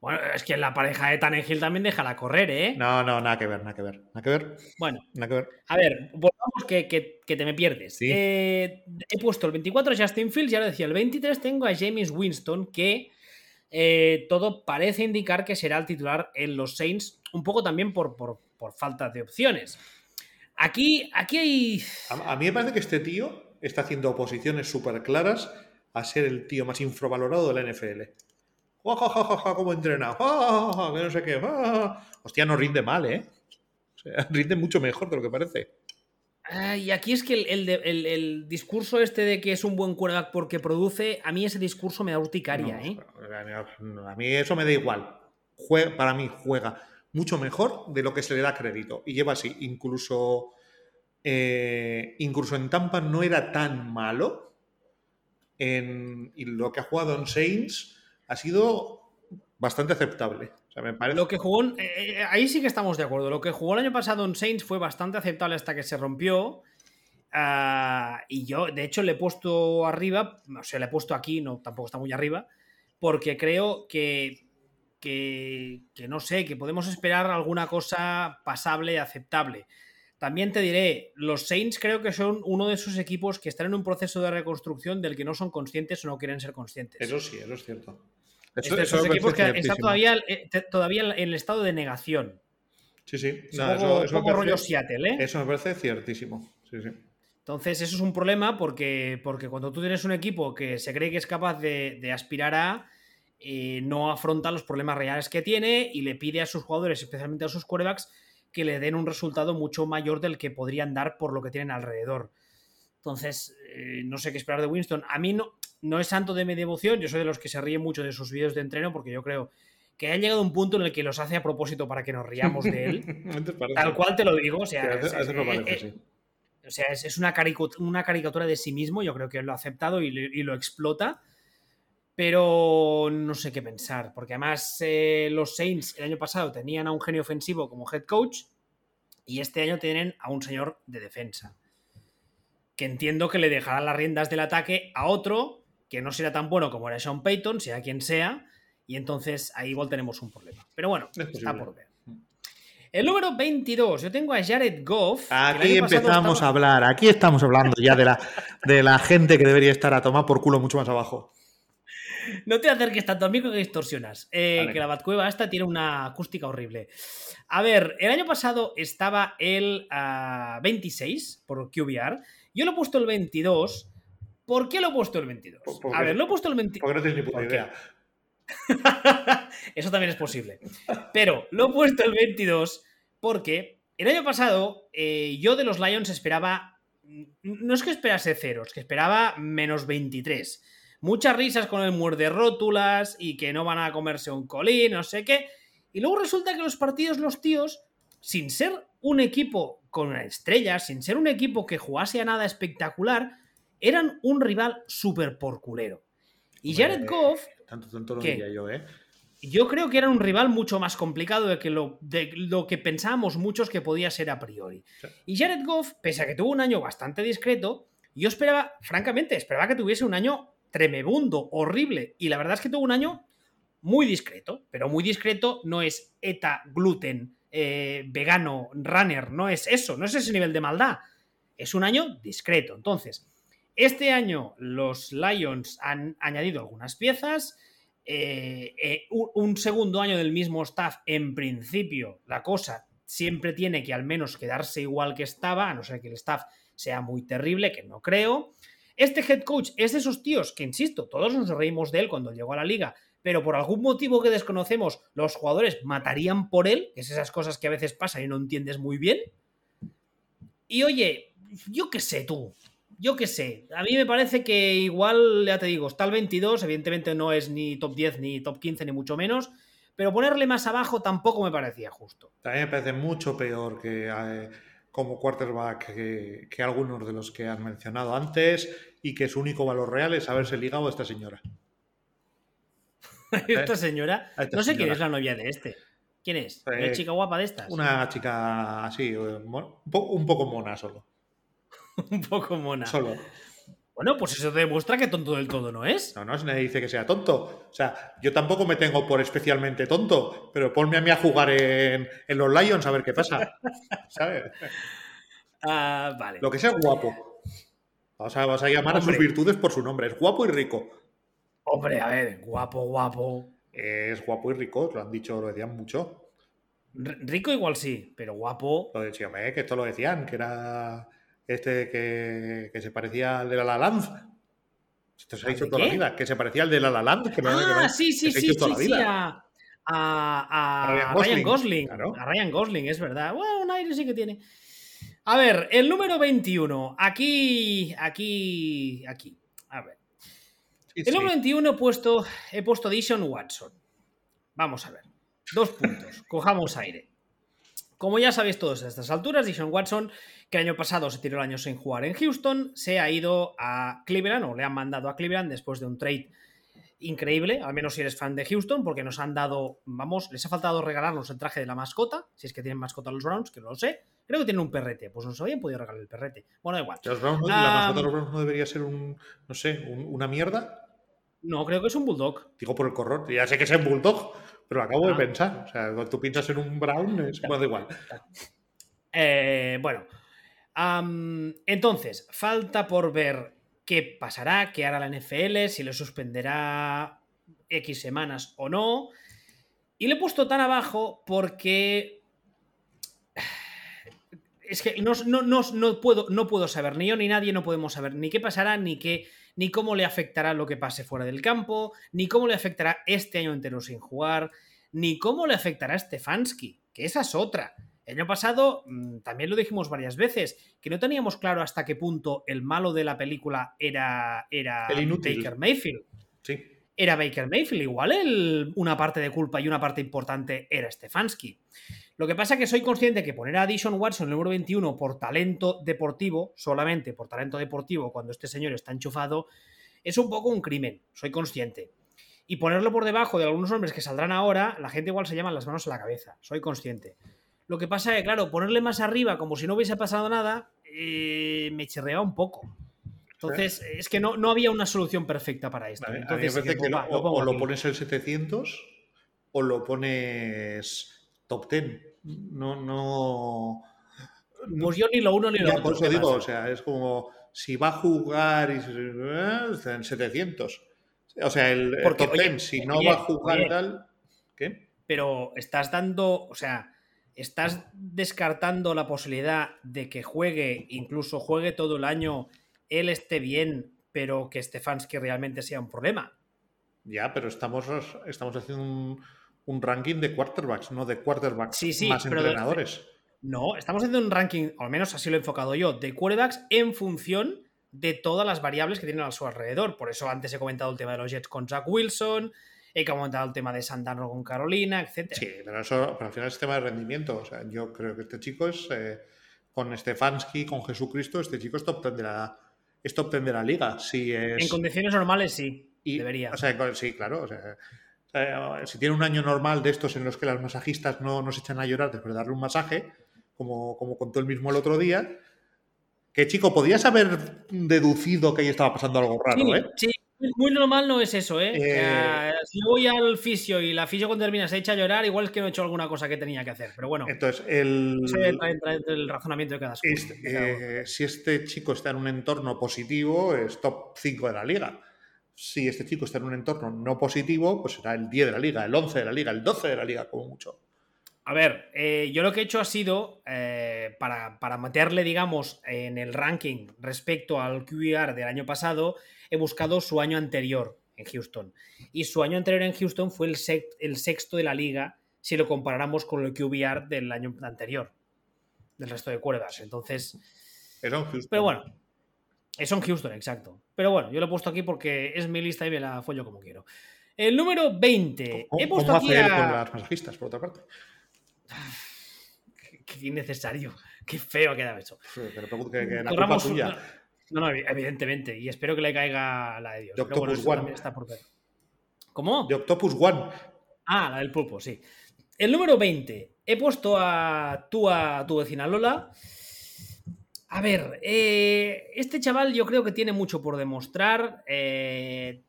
Bueno, es que la pareja de Tannehill también déjala correr, ¿eh? No, no, nada que ver, nada que ver. Nada que ver. Bueno, nada que ver. A ver, volvamos que, que, te me pierdes. Eh, he puesto el 24 a Justin Fields, ya lo decía, el 23 tengo a James Winston, que eh, todo parece indicar que será el titular en los Saints, un poco también por, por, falta de opciones. Aquí, aquí hay. A, a, mí me parece que este tío está haciendo oposiciones súper claras a ser el tío más infravalorado de la NFL ja, cómo entrena, que no sé qué, hostia, no rinde mal, ¿eh? O sea, <laughs> rinde mucho mejor de lo que parece. y aquí es que el, discurso este de que es un buen quarterback porque produce, a mí ese discurso me da urticaria, ¿eh? A mí eso me da igual. para mí juega mucho mejor de lo que se le da crédito. Y lleva así, incluso, eh, incluso en Tampa no era tan malo. En, y lo que ha jugado en Saints ha sido bastante aceptable. Lo que jugó, eh, eh, ahí sí que estamos de acuerdo. Lo que jugó el año pasado en Saints fue bastante aceptable hasta que se rompió. Ah, y yo, de hecho, le he puesto arriba, o sea, le he puesto aquí, no, tampoco está muy arriba, porque creo que, que, que no sé, que podemos esperar alguna cosa pasable, aceptable. También te diré, los Saints creo que son uno de esos equipos que están en un proceso de reconstrucción del que no son conscientes o no quieren ser conscientes. Eso sí, eso es cierto. Esos equipos que están todavía, eh, todavía en el estado de negación. Sí, sí. eso, rollo Seattle, ¿eh? Eso me parece ciertísimo. Sí, sí. Entonces, eso es un problema porque, porque cuando tú tienes un equipo que se cree que es capaz de, aspirar a, eh, no afronta los problemas reales que tiene y le pide a sus jugadores, especialmente a sus quarterbacks, que le den un resultado mucho mayor del que podrían dar por lo que tienen alrededor. Entonces, eh, no sé qué esperar de Winston. A mí no, no es santo de mi devoción, yo soy de los que se ríen mucho de sus vídeos de entreno porque yo creo que ha llegado un punto en el que los hace a propósito para que nos riamos de él. <laughs> Tal cual te lo digo, o sea, es, una, caricatura de sí mismo, yo creo que lo ha aceptado y, lo explota. pero no sé qué pensar, porque además eh, los Saints el año pasado tenían a un genio ofensivo como head coach y este año tienen a un señor de defensa, que entiendo que le dejará las riendas del ataque a otro que no será tan bueno como era Sean Payton, sea quien sea, y entonces ahí igual tenemos un problema. Pero bueno, está por ver. El número 22, yo tengo a Jared Goff. Aquí empezamos a hablar, aquí estamos hablando ya de la, de la gente que debería estar a tomar por culo mucho más abajo. No te acerques tanto a mí que distorsionas. Eh, que la Batcueva esta tiene una acústica horrible. A ver, el año pasado estaba el 26 ah, por QBR. Yo lo he puesto el 22. ¿Por qué lo he puesto el 22? a ver, lo he puesto el 22. Porque no tienes ni puta idea. <laughs> Eso también es posible. Pero lo he puesto el 22 porque el año pasado eh, yo de los Lions esperaba. No es que esperase cero, es que esperaba menos 23. Muchas risas con el muerde rótulas y que no van a comerse un colín, no sé qué. Y luego resulta que los partidos, los tíos, sin ser un equipo con estrellas, sin ser un equipo que jugase a nada espectacular, eran un rival súper porculero. Y Jared Goff tanto lo diría yo, ¿eh? Yo creo que era un rival mucho más complicado de, que lo, de lo que pensábamos muchos que podía ser a priori. Y Jared Goff, pese a que tuvo un año bastante discreto, yo esperaba, francamente, esperaba que tuviese un año tremebundo, horrible. Y la verdad es que tuvo un año muy discreto, pero muy discreto no es ETA, gluten, eh, vegano, runner, no es eso, no es ese nivel de maldad. Es un año discreto. Entonces, este año los Lions han añadido algunas piezas. Eh, eh, un segundo año del mismo staff, en principio, la cosa siempre tiene que al menos quedarse igual que estaba, a no ser que el staff sea muy terrible, que no creo. Este head coach es de esos tíos que, insisto, todos nos reímos de él cuando llegó a la liga, pero por algún motivo que desconocemos, los jugadores matarían por él, que es esas cosas que a veces pasan y no entiendes muy bien. Y oye, yo qué sé tú, yo qué sé, a mí me parece que igual, ya te digo, está el 22, evidentemente no es ni top 10 ni top 15 ni mucho menos, pero ponerle más abajo tampoco me parecía justo. También me parece mucho peor que eh, como quarterback que, algunos de los que han mencionado antes y que su único valor real es haberse ligado a esta señora. <laughs> ¿Esta señora? no sé quién es la novia de este. ¿Quién es? ¿Una eh, chica guapa de estas? Una chica así, eh, un poco mona solo. <laughs> un poco mona. Solo. Bueno, pues eso demuestra que tonto del todo no es. No, no, nadie dice que sea tonto. O sea, yo tampoco me tengo por especialmente tonto, pero ponme a mí a jugar en, los Lions a ver qué pasa. <laughs> ¿Sabes? Ah, vale. Lo que sea guapo. O sea, vas a llamar a sus virtudes por su nombre. Es guapo y rico. Hombre, a ver, guapo, guapo. Es guapo y rico, lo han dicho, lo decían mucho. rico igual sí, pero guapo. Lo decían, que esto lo decían, que era este que, se parecía al de la La Land. Esto se ha dicho toda la vida, que se parecía al de la La Land. Que ah, sí, sí, sí, sí, sí, a, a, Ryan Gosling. A Ryan Gosling, es verdad. Bueno, un aire sí que tiene. A ver, el número 21. Aquí, aquí, aquí. A ver. el número 21 he puesto, he puesto Dishon Watson. Vamos a ver. Dos puntos. Cojamos aire. Como ya sabéis todos a estas alturas, Dishon Watson que el año pasado se tiró el año sin jugar en Houston, se ha ido a Cleveland o le han mandado a Cleveland después de un trade increíble, al menos si eres fan de Houston, porque nos han dado, vamos, les ha faltado regalarnos el traje de la mascota, si es que tienen mascota los Browns, que no lo sé. Creo que tienen un perrete, pues nos habían podido regalar el perrete. Bueno, da igual. ¿La mascota de los Browns no debería ser un, no sé, una mierda? No, creo que es un bulldog. Digo por el corror, ya sé que es un bulldog, pero acabo de ah. pensar. O sea, cuando tú piensas en un Brown es más da igual. Eh, bueno, entonces, falta por ver qué pasará, qué hará la NFL, si le suspenderá X semanas o no. Y le he puesto tan abajo porque <sighs> es que no, no, puedo, no puedo saber, ni yo ni nadie no podemos saber ni qué pasará, ni qué, ni cómo le afectará lo que pase fuera del campo, ni cómo le afectará este año entero sin jugar, ni cómo le afectará a Stefanski, que esa es otra. El año pasado mm, también lo dijimos varias veces, que no teníamos claro hasta qué punto el malo de la película era, era Baker Mayfield. Sí. Era Baker Mayfield. Igual una parte de culpa y una parte importante era Stefanski. Lo que pasa es que soy consciente que poner a Dishon Watson el número 21 por talento deportivo, solamente por talento deportivo, cuando este señor está enchufado, es un poco un crimen. Soy consciente. y ponerlo por debajo de algunos nombres que saldrán ahora, la gente igual se llama las manos a la cabeza, soy consciente. Lo que pasa es que, claro, ponerle más arriba como si no hubiese pasado nada, eh, me chirrea un poco. Entonces, es que no, no había una solución perfecta para esto. Entonces, o, lo pones el 700 o lo pones top 10. No, no. Pues yo ni lo uno ni lo otro. Por eso digo, o sea, es como si va a jugar y en 700. O sea, el, top 10, si no va a jugar y tal. ¿Qué? Pero estás dando, o sea, estás descartando la posibilidad de que juegue, incluso juegue todo el año, él esté bien, pero que Stefanski realmente sea un problema. Ya, pero estamos, estamos haciendo un, ranking de quarterbacks, no de quarterbacks sí, sí, más entrenadores. no, estamos haciendo un ranking, o al menos así lo he enfocado yo, de quarterbacks en función de todas las variables que tienen a su alrededor. Por eso antes he comentado el tema de los Jets con Jack Wilson, he comentado el tema de Santano con Carolina, etc. Sí, pero eso al final es tema de rendimiento. O sea, yo creo que este chico es, eh, con Stefanski, con Jesucristo, este chico es top 10 de la, es top de la liga. Si es... En condiciones normales sí, debería. O sea, sí, claro. O sea, si tiene un año normal de estos en los que las masajistas no nos echan a llorar después de darle un masaje, como, como contó él mismo el otro día, que chico, podías haber deducido que ahí estaba pasando algo raro, ¿eh? Sí, muy normal no es eso, ¿eh? eh si voy al fisio y la fisio cuando termina se echa a llorar, igual es que no he hecho alguna cosa que tenía que hacer. Pero bueno. Entonces, el. el razonamiento de cada este, si este chico está en un entorno positivo, es top 5 de la liga. Si este chico está en un entorno no positivo, pues será el 10 de la liga, el 11 de la liga, el 12 de la liga, como mucho. A ver, eh, yo lo que he hecho ha sido, eh, para, para, meterle, digamos, en el ranking respecto al QBR del año pasado, he buscado su año anterior en Houston. Y su año anterior en Houston fue el, el sexto de la liga si lo comparáramos con el QBR del año anterior, del resto de cuerdas. Entonces... Pero bueno, es Houston, exacto. Pero bueno, yo lo he puesto aquí porque es mi lista y me la follo como quiero. El número 20. he puesto aquí a... con las masajistas, por otra parte? <sighs> Qué, innecesario. Qué feo ha quedado eso. que, la culpa tuya. No, no, evidentemente. Y espero que le caiga la de Dios. De Octopus One. Está por ¿Cómo? De Octopus One. Ah, la del pulpo, sí. El número 20. He puesto a tú a tu vecina Lola. A ver, eh, este chaval yo creo que tiene mucho por demostrar. Eh,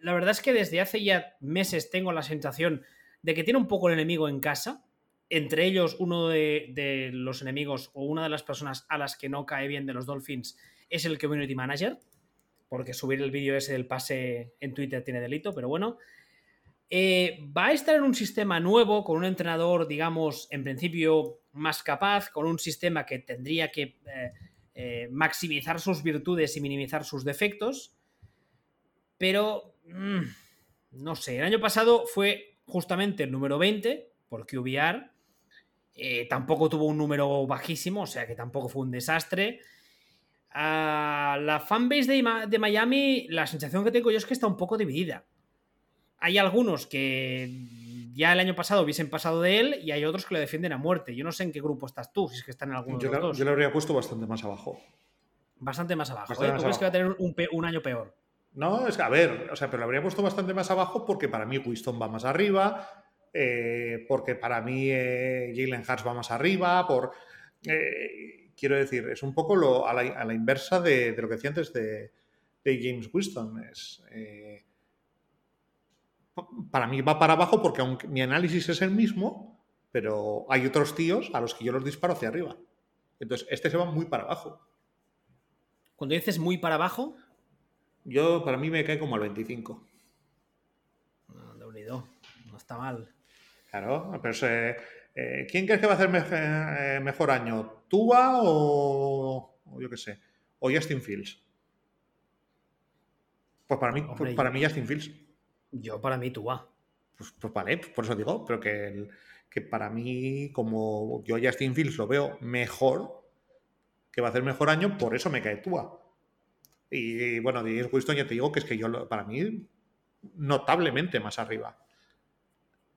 la verdad es que desde hace ya meses tengo la sensación de que tiene un poco el enemigo en casa entre ellos uno de, los enemigos o una de las personas a las que no cae bien de los Dolphins es el Community Manager, porque subir el vídeo ese del pase en Twitter tiene delito, pero bueno. Eh, va a estar en un sistema nuevo, con un entrenador, digamos, en principio más capaz, con un sistema que tendría que eh, eh, maximizar sus virtudes y minimizar sus defectos, pero mm, no sé, el año pasado fue justamente el número 20 por QBR eh, tampoco tuvo un número bajísimo, o sea que tampoco fue un desastre. Ah, la fanbase de, Miami, la sensación que tengo yo es que está un poco dividida. Hay algunos que ya el año pasado hubiesen pasado de él y hay otros que lo defienden a muerte. Yo no sé en qué grupo estás tú, si es que están en alguno yo de los dos. Yo lo habría puesto bastante más abajo. Bastante más abajo. ¿eh? ¿Tú crees que va a tener un, año peor? No, es que a ver, o sea, pero lo habría puesto bastante más abajo porque para mí Winston va más arriba, eh, porque para mí eh, Jalen Hurts va más arriba, por... Eh, quiero decir, es un poco lo, a, la, inversa de, lo que decía antes de, James Winston. Es, para mí va para abajo porque aunque mi análisis es el mismo, pero hay otros tíos a los que yo los disparo hacia arriba. Entonces, este se va muy para abajo. Cuando dices muy para abajo... Yo, para mí me cae como al 25. No, de unido. No está mal. Claro, pero eh, ¿quién crees que va a hacer eh, mejor año? ¿Tua o, yo qué sé? ¿O Justin Fields? Pues para mí, pues para mí Justin Fields. Yo para mí Tua. Pues, pues vale, por eso digo, pero que, que para mí, como yo Justin Fields lo veo mejor, que va a hacer mejor año, por eso me cae Tua. Y, bueno, de Winston ya te digo que es que yo, para mí, notablemente más arriba.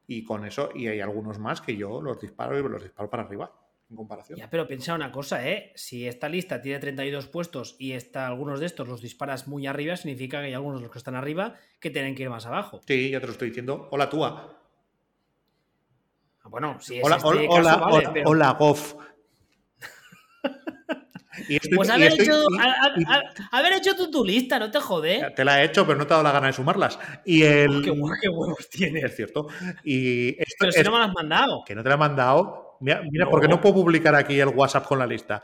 Y con eso, y hay algunos más que yo los disparo y los disparo para arriba. En comparación. Ya, pero piensa una cosa, ¿eh? Si esta lista tiene 32 puestos y está, algunos de estos los disparas muy arriba, significa que hay algunos de los que están arriba que tienen que ir más abajo. Sí, ya te lo estoy diciendo. Hola, Túa. Bueno, si es Hola, este hola, caso, hola, vale, hola, pero- hola, Goff. <laughs> Y estoy- Pues y haber, estoy- hecho, y- a- a- haber hecho tú tu lista, no te jode. Te la he hecho, pero no te ha dado la gana de sumarlas. Y el. Qué, hue- qué huevos Es tienes. cierto. Y esto Pero si es- no me lo has mandado. que no te la he mandado. Mira, mira, No. porque no puedo publicar aquí el WhatsApp con la lista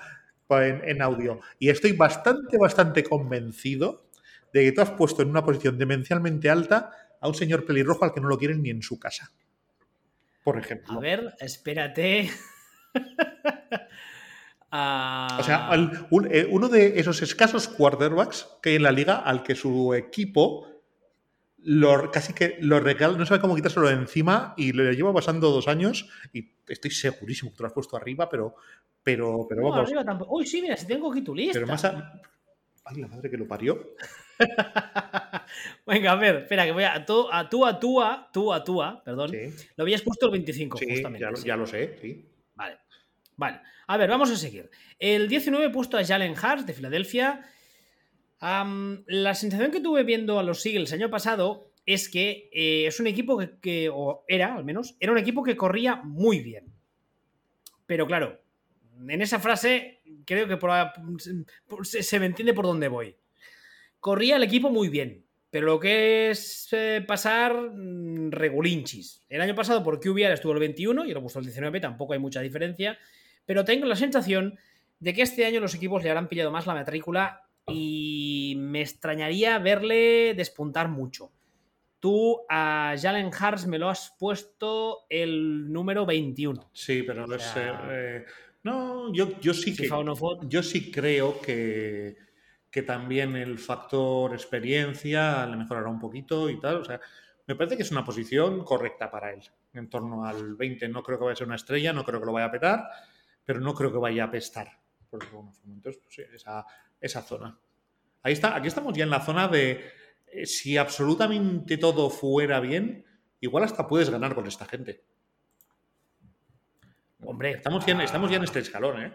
en, en audio. Y estoy bastante, bastante convencido de que tú has puesto en una posición demencialmente alta a un señor pelirrojo al que no lo quieren ni en su casa. Por ejemplo. A ver, espérate. <laughs> Ah, O sea, un- eh, uno de esos escasos quarterbacks que hay en la liga al que su equipo lo, casi que lo regala, no sabe cómo quitárselo de encima y le lleva pasando dos años y estoy segurísimo que te lo has puesto arriba, pero, pero, pero no, vamos, arriba tampoco. Uy, sí, mira, si tengo aquí tu lista. pero más a... Ay, la madre que lo parió. <laughs> Venga, a ver, espera, que voy a. Tú, a tú, a tú, a tú, a tú, a, perdón. Sí, Lo habías puesto el 25, sí, justamente. ya, lo, sí. ya lo sé, sí. Vale. Vale. A ver, vamos a seguir. El 19 he puesto a Jalen Hurts de Filadelfia. Am, la sensación que tuve viendo a los Eagles el año pasado es que eh, es un equipo que, o era al menos, era un equipo que corría muy bien. Pero claro, en esa frase creo que se, me entiende por dónde voy. Corría el equipo muy bien, pero lo que es eh, pasar mm, regulinchis. El año pasado por QBR estuvo el 21 y lo puesto el 19, tampoco hay mucha diferencia, pero tengo la sensación de que este año los equipos le habrán pillado más la matrícula y me extrañaría verle despuntar mucho. Tú a Jalen Hurts me lo has puesto el número 21. Sí, pero O es... sea, eh, no, yo, yo sí que... O no Yo sí creo que, que también el factor experiencia le mejorará un poquito y tal. O sea, me parece que es una posición correcta para él. En torno al 20 no creo que vaya a ser una estrella, no creo que lo vaya a petar, pero no creo que vaya a apestar. Por alguna forma. Entonces, pues sí, esa, esa zona. Ahí está, aquí estamos ya en la zona de eh, si absolutamente todo fuera bien, igual hasta puedes ganar con esta gente. Hombre, Estamos ya, en- estamos ya en ah, este escalón, ¿eh?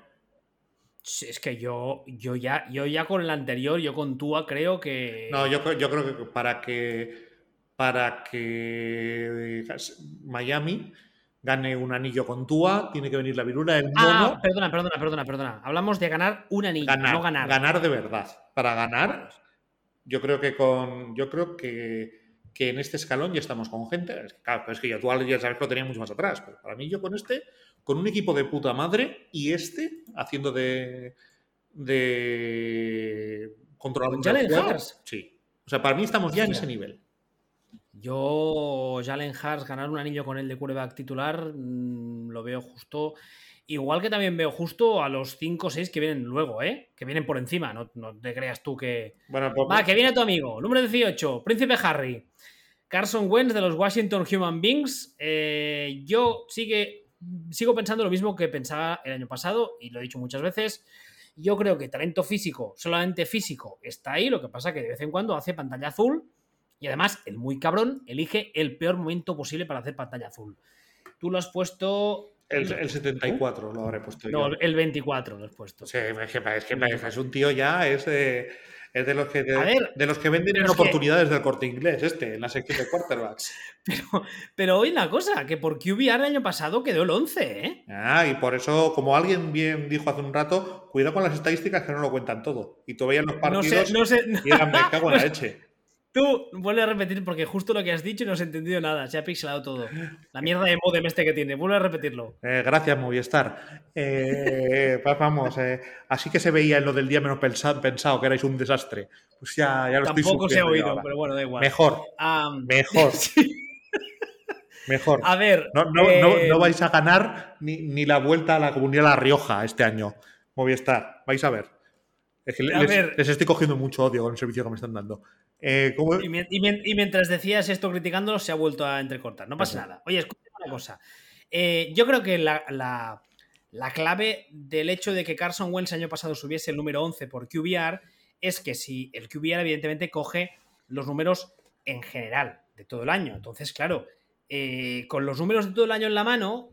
Sí, Es que yo, yo, ya, yo ya con el anterior, yo con Tua creo que. No, yo, yo creo que para que para que Miami gane un anillo con Tua, tiene que venir la virula del mono. Ah, perdona, perdona, perdona, perdona. Hablamos de ganar un anillo, ganar, no ganar. ganar de verdad. Para ganar, yo creo que con. Yo creo que, que en este escalón ya estamos con gente. Claro, pero es que ya tú ya sabes que lo tenía mucho más atrás. Pero para mí, yo con este, con un equipo de puta madre y este haciendo de. de. controlador ¿Con del Jalen juego. Hurts? Sí. O sea, para mí estamos ya en ese nivel. Yo, Jalen Hurts, ganar un anillo con el de quarterback titular, mm, lo veo justo. Igual que también veo justo a los 5 o 6 que vienen luego, ¿eh? Que vienen por encima, no, no te creas tú que. Bueno, pues, Va, que viene tu amigo. Número 18, Príncipe Harry. Carson Wentz de los Washington Human Beings. Eh, yo sigue, sigo pensando lo mismo que pensaba el año pasado y lo he dicho muchas veces. Yo creo que talento físico, solamente físico, está ahí. Lo que pasa que de vez en cuando hace pantalla azul y además el muy cabrón elige el peor momento posible para hacer pantalla azul. Tú lo has puesto. el, el 74 lo habré puesto No, yo. el 24 lo has puesto. Sí, es que, es que es un tío ya, es de, es de los que de, A ver, de los que venden en que- oportunidades del corte inglés, este, en la sección de quarterbacks. <laughs> Pero, pero oye una cosa, que por QBR el año pasado quedó el 11, ¿eh? Ah, y por eso, como alguien bien dijo hace un rato, cuidado con las estadísticas que no lo cuentan todo. Y tú veías los No partidos sé, no sé. y eran, me <laughs> cago en la leche. Tú vuelve a repetir porque justo lo que has dicho no has entendido nada. Se ha pixelado todo. La mierda de modem este que tiene. Vuelve a repetirlo. Eh, gracias, Movistar. Eh, <laughs> vamos, eh, así que se veía en lo del día menos pensa- pensado, que erais un desastre. Pues ya, ya lo estoy Tampoco se ha oído, ahora. pero bueno, da igual. Mejor, mejor, <laughs> sí. mejor. A ver. No, no, no, eh, no vais a ganar ni, ni la vuelta a la comunidad La Rioja este año. Movistar, vais a ver. Es que A les, ver. les estoy cogiendo mucho odio con el servicio que me están dando. Eh, ¿cómo- Y, mien- y mien- y mientras decías esto criticándolo, se ha vuelto a entrecortar. No pasa Ajá. nada. Oye, escucha una cosa. Eh, yo creo que la, la- la clave del hecho de que Carson Wentz el año pasado subiese el número 11 por QBR es que si el QBR, evidentemente, coge los números en general de todo el año. Entonces, claro, eh, con los números de todo el año en la mano,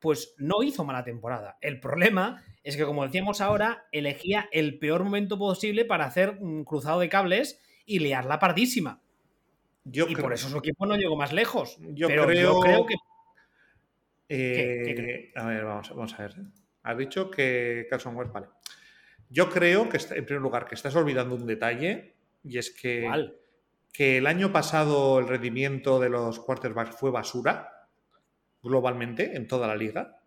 pues no hizo mala temporada. El problema es que, como decíamos ahora, elegía el peor momento posible para hacer un cruzado de cables y liarla pardísima. Yo y creo- por eso su equipo no llegó más lejos. Yo Pero creo- yo creo que. Eh, ¿Qué- qué a ver, vamos, vamos a ver. Has dicho que Carson Wentz, vale. Yo creo que, en primer lugar, que estás olvidando un detalle y es que, que el año pasado el rendimiento de los quarterbacks fue basura globalmente en toda la liga.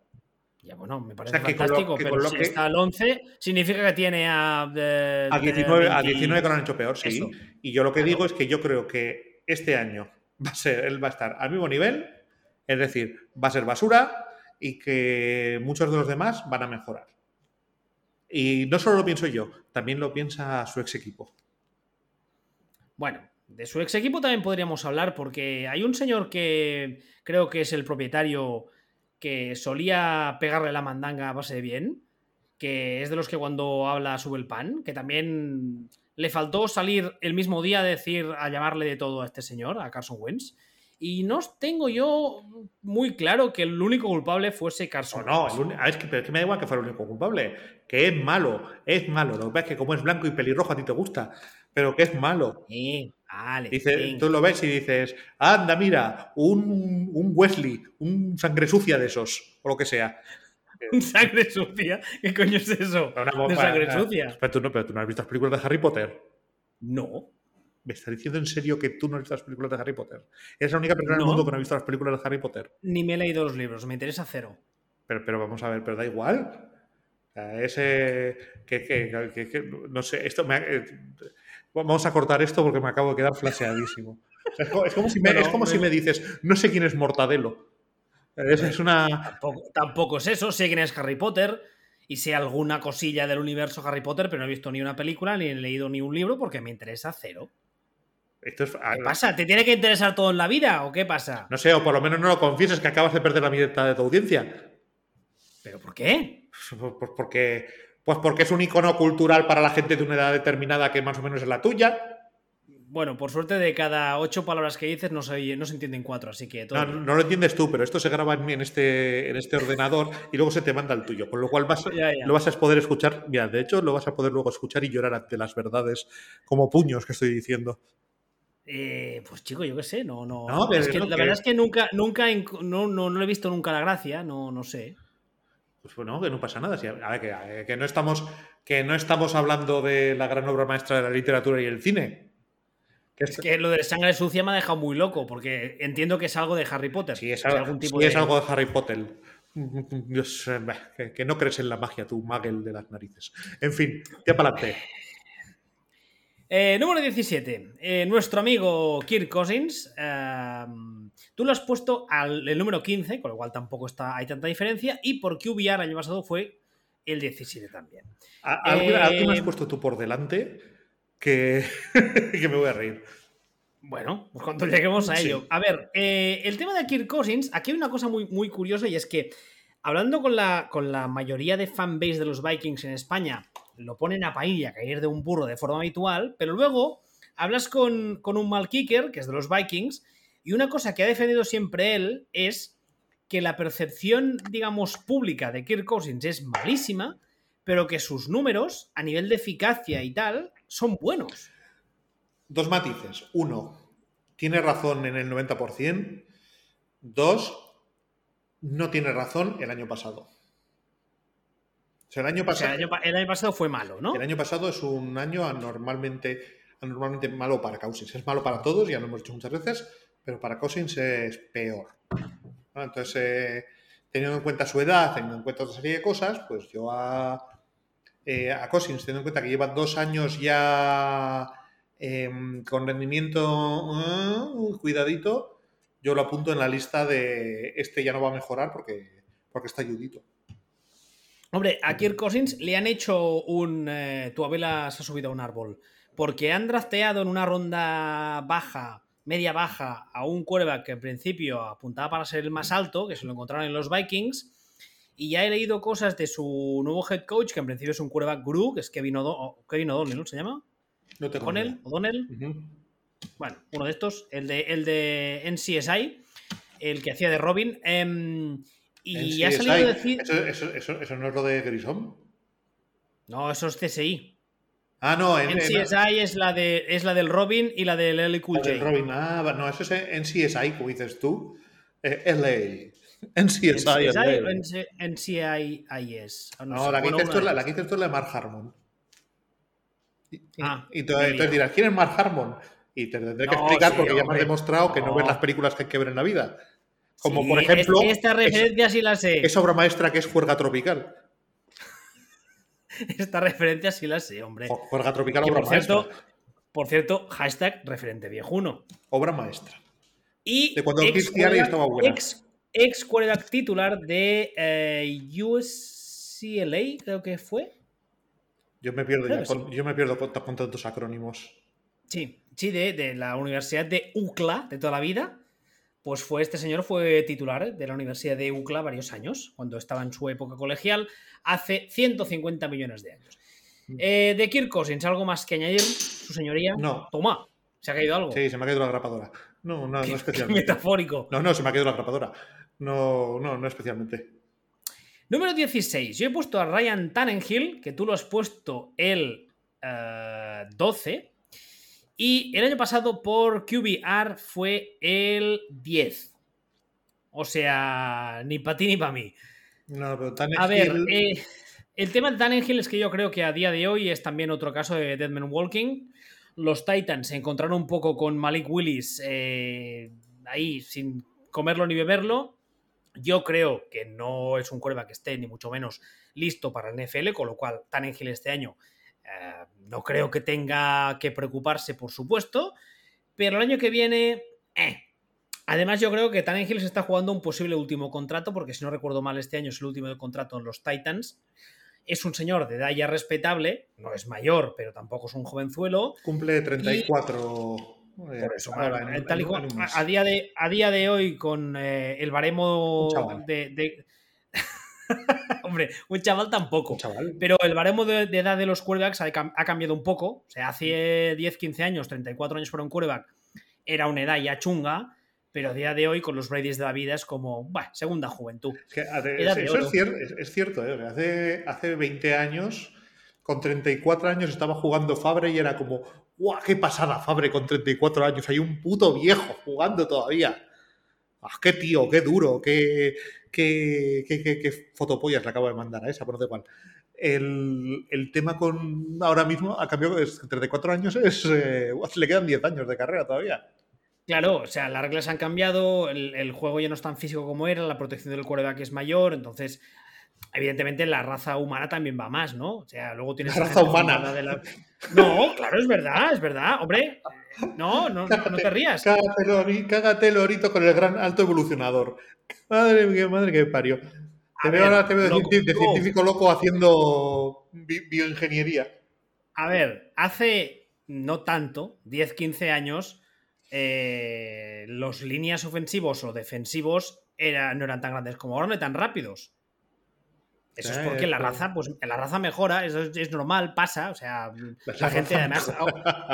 Ya, bueno, me parece sea, que fantástico, que pero lo si que- está al 11, significa que tiene a. A tener 19, a 20 19 que lo han hecho peor, sí. Eso. Y yo lo que Claro. digo es que yo creo que este año va a ser, él va a estar al mismo nivel, es decir, va a ser basura y que muchos de los demás van a mejorar. Y no solo lo pienso yo, también lo piensa su ex equipo. Bueno, de su ex equipo también podríamos hablar porque hay un señor que creo que es el propietario que solía pegarle la mandanga a base de bien, que es de los que cuando habla sube el pan, que también le faltó salir el mismo día a decir, a llamarle de todo a este señor, a Carson Wentz. Y no tengo yo muy claro que el único culpable fuese Carson no, ah, es que, pero es que me da igual que fuera el único culpable. Que es malo, es malo. Lo que pasa es que como es blanco y pelirrojo a ti te gusta, pero que es malo. Eh, vale, Dice, venga. tú lo ves y dices, anda, mira, un, un Wesley, un sangre sucia de esos, o lo que sea. <laughs> Sangre sucia. ¿Qué coño es eso? Una De bomba- sangre sucia. Pero tú, no, pero tú no has visto las películas de Harry Potter. No. ¿Me estás diciendo en serio que tú no has visto las películas de Harry Potter? Eres la única persona en No. el mundo que no ha visto las películas de Harry Potter. Ni me he leído los libros, me interesa cero. Pero, pero vamos a ver, pero da igual. Ese. Que, que- que- que- no sé, esto me ha- eh, Vamos a cortar esto porque me acabo de quedar flaseadísimo. O sea, Es como, es como si, me, es como si me- dices, no sé quién es Mortadelo. Es, es una. Tampoco, tampoco es eso, sé quién es Harry Potter y sé alguna cosilla del universo Harry Potter, pero no he visto ni una película ni he leído ni un libro porque me interesa cero. Esto es, ¿Qué pasa? ¿Te tiene que interesar todo en la vida o qué pasa? No sé, o por lo menos no lo confieses que acabas de perder la mitad de tu audiencia. ¿Pero por qué? Pues pues porque, pues porque es un icono cultural para la gente de una edad determinada que más o menos es la tuya. Bueno, por suerte de cada ocho palabras que dices no se, no se entienden cuatro, así que todo No, lo entiendes tú, pero esto se graba en, este, en este ordenador y luego se te manda al tuyo. Con lo cual vas, Ya, ya. lo vas a poder escuchar. Mira, de hecho, lo vas a poder luego escuchar y llorar ante las verdades como puños que estoy diciendo. Eh, pues chico, yo qué sé, no, no. No, pero es que la que- verdad es que nunca, nunca, no, no, no le he visto nunca la gracia, no, no sé. Pues bueno, que no pasa nada. Si- a ver, que, que no estamos, que no estamos hablando de la gran obra maestra de la literatura y el cine. Que Es que lo de sangre sucia me ha dejado muy loco, porque entiendo que es algo de Harry Potter. Si es, algo, algún tipo si de... es algo de Harry Potter. <laughs> Dios, eh, que no crees en la magia, tú, Magel de las narices. En fin, ya para adelante. Eh, número 17. Eh, nuestro amigo Kirk Cousins. eh, tú lo has puesto al el número 15, con lo cual tampoco está, hay tanta diferencia. Y por QBR el año pasado fue el 17 también. ¿A- ¿Algo, algo me has Eh, puesto tú por delante que, <laughs> que me voy a reír? Bueno, pues cuando lleguemos a Sí. ello. A ver, eh, el tema de Kirk Cousins, aquí hay una cosa muy, muy curiosa y es que hablando con la, con la mayoría de fanbase de los Vikings en España, lo ponen a y a caer de un burro de forma habitual, pero luego hablas con, con un mal kicker, que es de los Vikings, y una cosa que ha defendido siempre él es que la percepción, digamos, pública de Kirk Cousins es malísima, pero que sus números, a nivel de eficacia y tal, son buenos. Dos matices. Uno, tiene razón en el 90%. Dos, no tiene razón el año pasado. Sea, el año O sea, pasado, el año, pa- el año pasado fue malo, ¿no? el año pasado es un año anormalmente, anormalmente malo para Cousins. Es malo para todos, ya lo hemos dicho muchas veces, pero para Cousins es peor. ¿no? Entonces, eh, teniendo en cuenta su edad, teniendo en cuenta otra serie de cosas, pues yo a, eh, a Cousins, teniendo en cuenta que lleva dos años ya em, con rendimiento, eh, cuidadito, yo lo apunto en la lista de este ya no va a mejorar porque, porque está ayudito. Hombre, a Kirk Cousins le han hecho un. eh, tu abuela se ha subido a un árbol. Porque han drafteado en una ronda baja, media baja, a un quarterback que en principio apuntaba para ser el más alto, que se lo encontraron en los Vikings. Y ya he leído cosas de su nuevo head coach, que en principio es un quarterback guru, que es Kevin, O'Do- o- Kevin O'Donnell, ¿no se llama? No tengo ¿O'Donnell? ¿O'Donnell? Bueno, uno de estos, el de, el de NCSI, el que hacía de Robin. em, Y ha salido a decir. ¿Eso, eso, eso, no es lo de Grissom? No, eso es CSI. Ah, no, en, CSI es la de es la del Robin y la del LA Cool J. Robin, ah, no, eso es en CSI, como dices tú. Eh, LA. En CSI, en CSI, es. No, la, que dices tú, la, que dices tú es la de Mark Harmon. Y, ah, y, entonces, dirás, ¿quién es Mark Harmon? Y te tendré que explicar porque ya me has demostrado que no ves las películas que hay que ver en la vida. Como por ejemplo. esta referencia sí la sé. Es obra maestra que es Juerga Tropical. <laughs> esta referencia sí la sé, hombre. Juerga Tropical, obra por maestra. Cierto, por cierto, hashtag referente viejuno. Obra maestra. Y de cuando ex estaba buena. Ex, ex titular de eh, USCLA, creo que fue. Yo me pierdo, ya, con, yo me pierdo con, tantos acrónimos. Sí, sí, de, de la Universidad de UCLA de toda la vida pues fue este señor fue titular de la Universidad de UCLA varios años, cuando estaba en su época colegial, hace 150 millones de años. Mm. Eh, de Kirk Cousins, ¿algo más que añadir, su señoría? No. Toma, ¿se ha caído algo? Sí, se me ha caído la grapadora. No, no, no <laughs> especialmente. metafórico. No, no, se me ha caído la grapadora. No, no, no especialmente. Número 16. Yo he puesto a Ryan Tannenhill, que tú lo has puesto el 12. Y el año pasado por QBR fue el 10. O sea, ni para ti ni para mí. No, pero A ver, eh, el tema de Tannenhill es que yo creo que a día de hoy es también otro caso de Deadman Walking. Los Titans se encontraron un poco con Malik Willis eh, ahí sin comerlo ni beberlo. Yo creo que no es un cuerva que esté ni mucho menos listo para el NFL, con lo cual Tannenhill este año eh, no creo que tenga que preocuparse, por supuesto, pero el año que viene... Eh. Además, yo creo que Tannehill se está jugando un posible último contrato, porque si no recuerdo mal, este año es el último de contrato en los Titans. Es un señor de edad ya respetable, no es mayor, pero tampoco es un jovenzuelo. Cumple 34. por eso, a, día de, a día de hoy, con eh, el baremo de, <laughs> Hombre, un chaval tampoco. Pero el baremo de, edad de los quarterbacks ha, cambiado un poco. O sea, hace 10, 15 años, 34 años para un quarterback, era una edad ya chunga. Pero a día de hoy, con los Brady's de la vida, es como, segunda juventud. eso es cierto, es, cierto ¿eh? hace, hace 20 años, con 34 años, estaba jugando Fabre y era como, ¡guau! ¡Qué pasada Fabre con 34 años! Hay un puto viejo jugando todavía. ¡Ah, qué tío, qué duro, qué, qué, qué, fotopollas le acabo de mandar a esa, por no sé cuál. El, el, tema con ahora mismo ha cambiado, es 34 años, es, eh, le quedan 10 años de carrera todavía. Claro, o sea, las reglas han cambiado, el, juego ya no es tan físico como era, la protección del quarterback es mayor, entonces, evidentemente, la raza humana también va más, ¿no? O sea, luego tienes... La raza humana. No, claro, es verdad, es verdad, hombre. No, no, no te rías. Cágate, Lorito, con el gran alto evolucionador. Madre mía, madre que parió. Te veo ahora te veo de, científico loco haciendo bioingeniería. A ver, hace no tanto, 10, 15 años, eh, los líneas ofensivos o defensivos no eran tan grandes como ahora, no tan rápidos. Eso es porque la raza, pues la raza mejora, eso es, normal, pasa, o sea, la, gente además,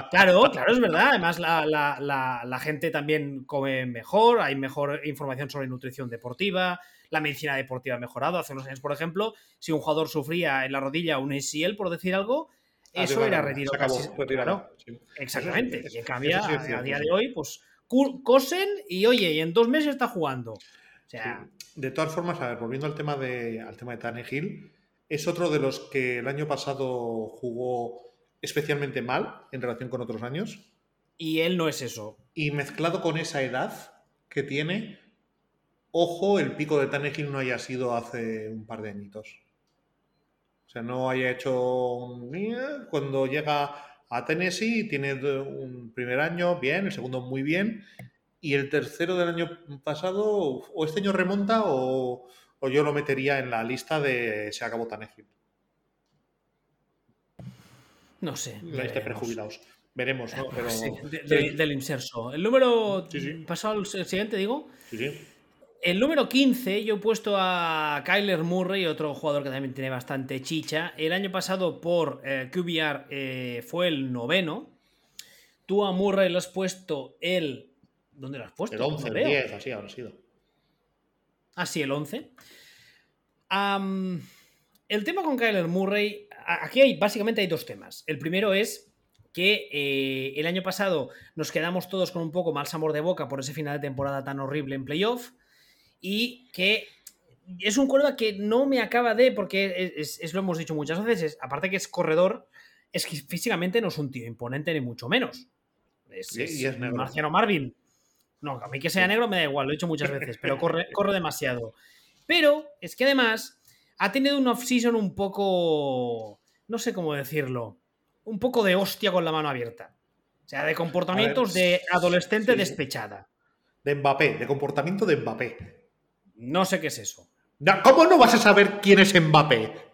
claro, claro, es verdad, además la, gente también come mejor, hay mejor información sobre nutrición deportiva, la medicina deportiva ha mejorado, hace unos años, por ejemplo, si un jugador sufría en la rodilla un ACL, por decir algo, ah, eso era retiro casi, claro, exactamente, y en cambio, a, día de hoy, pues cosen y oye, y en dos meses está jugando, De todas formas, a ver, volviendo al tema de, al tema de Tannehill, es otro de los que el año pasado jugó especialmente mal en relación con otros años. Y él no es eso. Y mezclado con esa edad que tiene, ojo, el pico de Tannehill no haya sido hace un par de añitos. O sea, no haya hecho un... Cuando llega a Tennessee, tiene un primer año bien, el segundo muy bien, y el tercero del año pasado, o este año remonta, o, yo lo metería en la lista de se acabó tan No sé. La lista de prejubilados. Veremos, ¿no? Pero, del inserso. El número. ¿Pasado al siguiente, digo? Sí, sí. El número 15, yo he puesto a Kyler Murray, otro jugador que también tiene bastante chicha. El año pasado por eh, QBR eh, fue el noveno. Tú a Murray lo has puesto el ¿Dónde lo has puesto? El 11, el 10, así habrá sido. Ah, sí, el 11. el tema con Kyler Murray, aquí hay básicamente hay dos temas. El primero es que eh, el año pasado nos quedamos todos con un poco mal sabor de boca por ese final de temporada tan horrible en playoff y que es un cuerda que no me acaba de, porque es, lo hemos dicho muchas veces, aparte que es corredor, es que físicamente no es un tío imponente ni mucho menos. Es, Marciano Marvin. No, a mí que sea negro me da igual, lo he dicho muchas veces, pero corre, <laughs> corre demasiado. Pero es que además ha tenido un off-season un poco, no sé cómo decirlo, un poco de hostia con la mano abierta. O sea, de comportamientos de adolescente despechada. De Mbappé, de comportamiento de Mbappé. No sé qué es eso. ¿Cómo no vas a saber quién es Mbappé?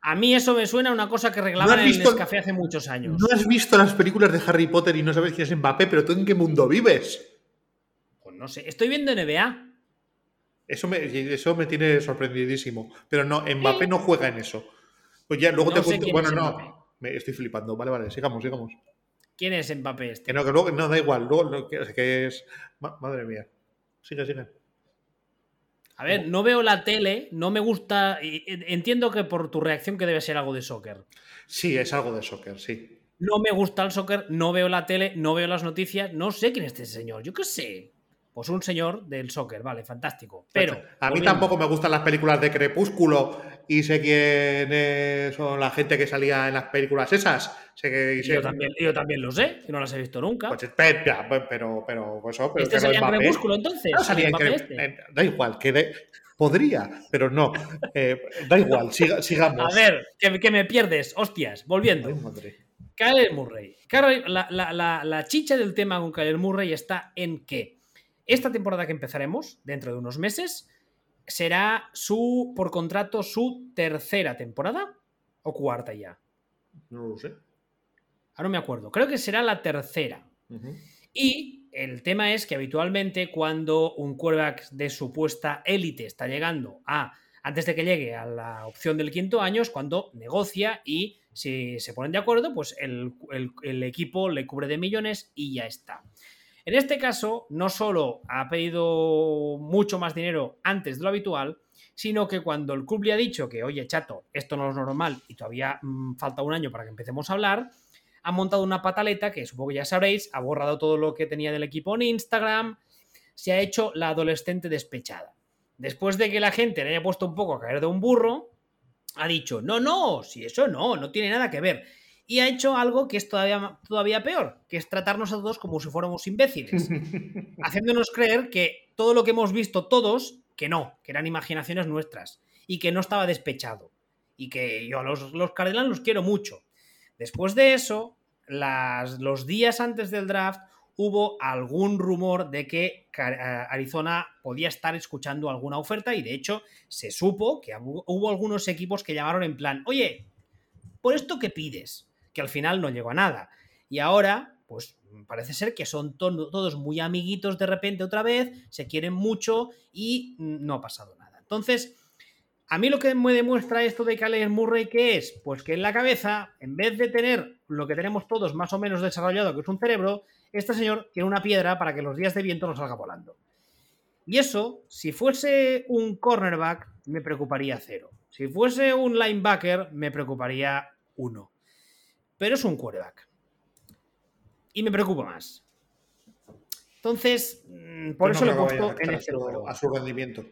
A mí eso me suena a una cosa que reglaban en el café hace muchos años. No has visto las películas de Harry Potter y no sabes quién es Mbappé, pero tú en qué mundo vives. No sé. Estoy viendo NBA. Eso me, eso me tiene sorprendidísimo. Pero no, Mbappé no juega en eso. Pues ya, luego te cuento. Bueno, no. Me estoy flipando. Vale, vale, sigamos, sigamos. ¿Quién es Mbappé este? Que no, que luego, no, da igual. Luego, que, es. Madre mía. Sigue, sigue. A ver, no veo la tele, no me gusta. Entiendo que por tu reacción que debe ser algo de soccer. Sí, es algo de soccer, sí. No me gusta el soccer, no veo la tele, no veo las noticias, no sé quién es este señor. Yo qué sé. Pues un señor del soccer, vale, fantástico. Pero. A mí tampoco me gustan las películas de Crepúsculo y sé quién son la gente que salía en las películas esas. Sé que, Yo, también, yo también lo sé, que no las he visto nunca. Pues, pero, pero, pero, eso. Pero ¿Este salía en Crepúsculo entonces? No salía en Crepúsculo. Este. Da igual, que podría, pero no. Eh, da igual, sigamos. A ver, que, me pierdes, hostias, volviendo. Kyler Murray. la, la, la chicha del tema con Kyler Murray está en que esta temporada que empezaremos, dentro de unos meses, será su, por contrato, su tercera temporada o cuarta ya. No lo sé. Ahora no me acuerdo. Creo que será la tercera. Y el tema es que habitualmente cuando un quarterback de supuesta élite está llegando a, antes de que llegue a la opción del quinto año, es cuando negocia y si se ponen de acuerdo, pues el equipo le cubre de millones y ya está. En este caso, no solo ha pedido mucho más dinero antes de lo habitual, sino que cuando el club le ha dicho que, oye, chato, esto no es normal y todavía mm, falta un año para que empecemos a hablar, ha montado una pataleta que supongo que ya sabréis, ha borrado todo lo que tenía del equipo en Instagram, se ha hecho la adolescente despechada. Después de que la gente le haya puesto un poco a caer de un burro, ha dicho, no, no, si eso no, no tiene nada que ver y ha hecho algo que es todavía, todavía peor, que es tratarnos a todos como si fuéramos imbéciles, <laughs> haciéndonos creer que todo lo que hemos visto todos, que no, que eran imaginaciones nuestras y que no estaba despechado y que yo a los, los Cardinals los quiero mucho. Después de eso, las, los días antes del draft hubo algún rumor de que Arizona podía estar escuchando alguna oferta y de hecho se supo que hubo algunos equipos que llamaron en plan, oye, ¿por esto qué pides? Que al final no llegó a nada. Y ahora, pues parece ser que son todos muy amiguitos de repente otra vez, se quieren mucho y no ha pasado nada. Entonces, a mí lo que me demuestra esto de Kyler Murray, ¿qué es? Pues que en la cabeza, en vez de tener lo que tenemos todos más o menos desarrollado, que es un cerebro, este señor tiene una piedra para que los días de viento no salga volando. Y eso, si fuese un cornerback, me preocuparía cero. Si fuese un linebacker, me preocuparía uno pero es un quarterback. Y me preocupa más. Entonces, mm, por eso lo he puesto en este número. A su rendimiento.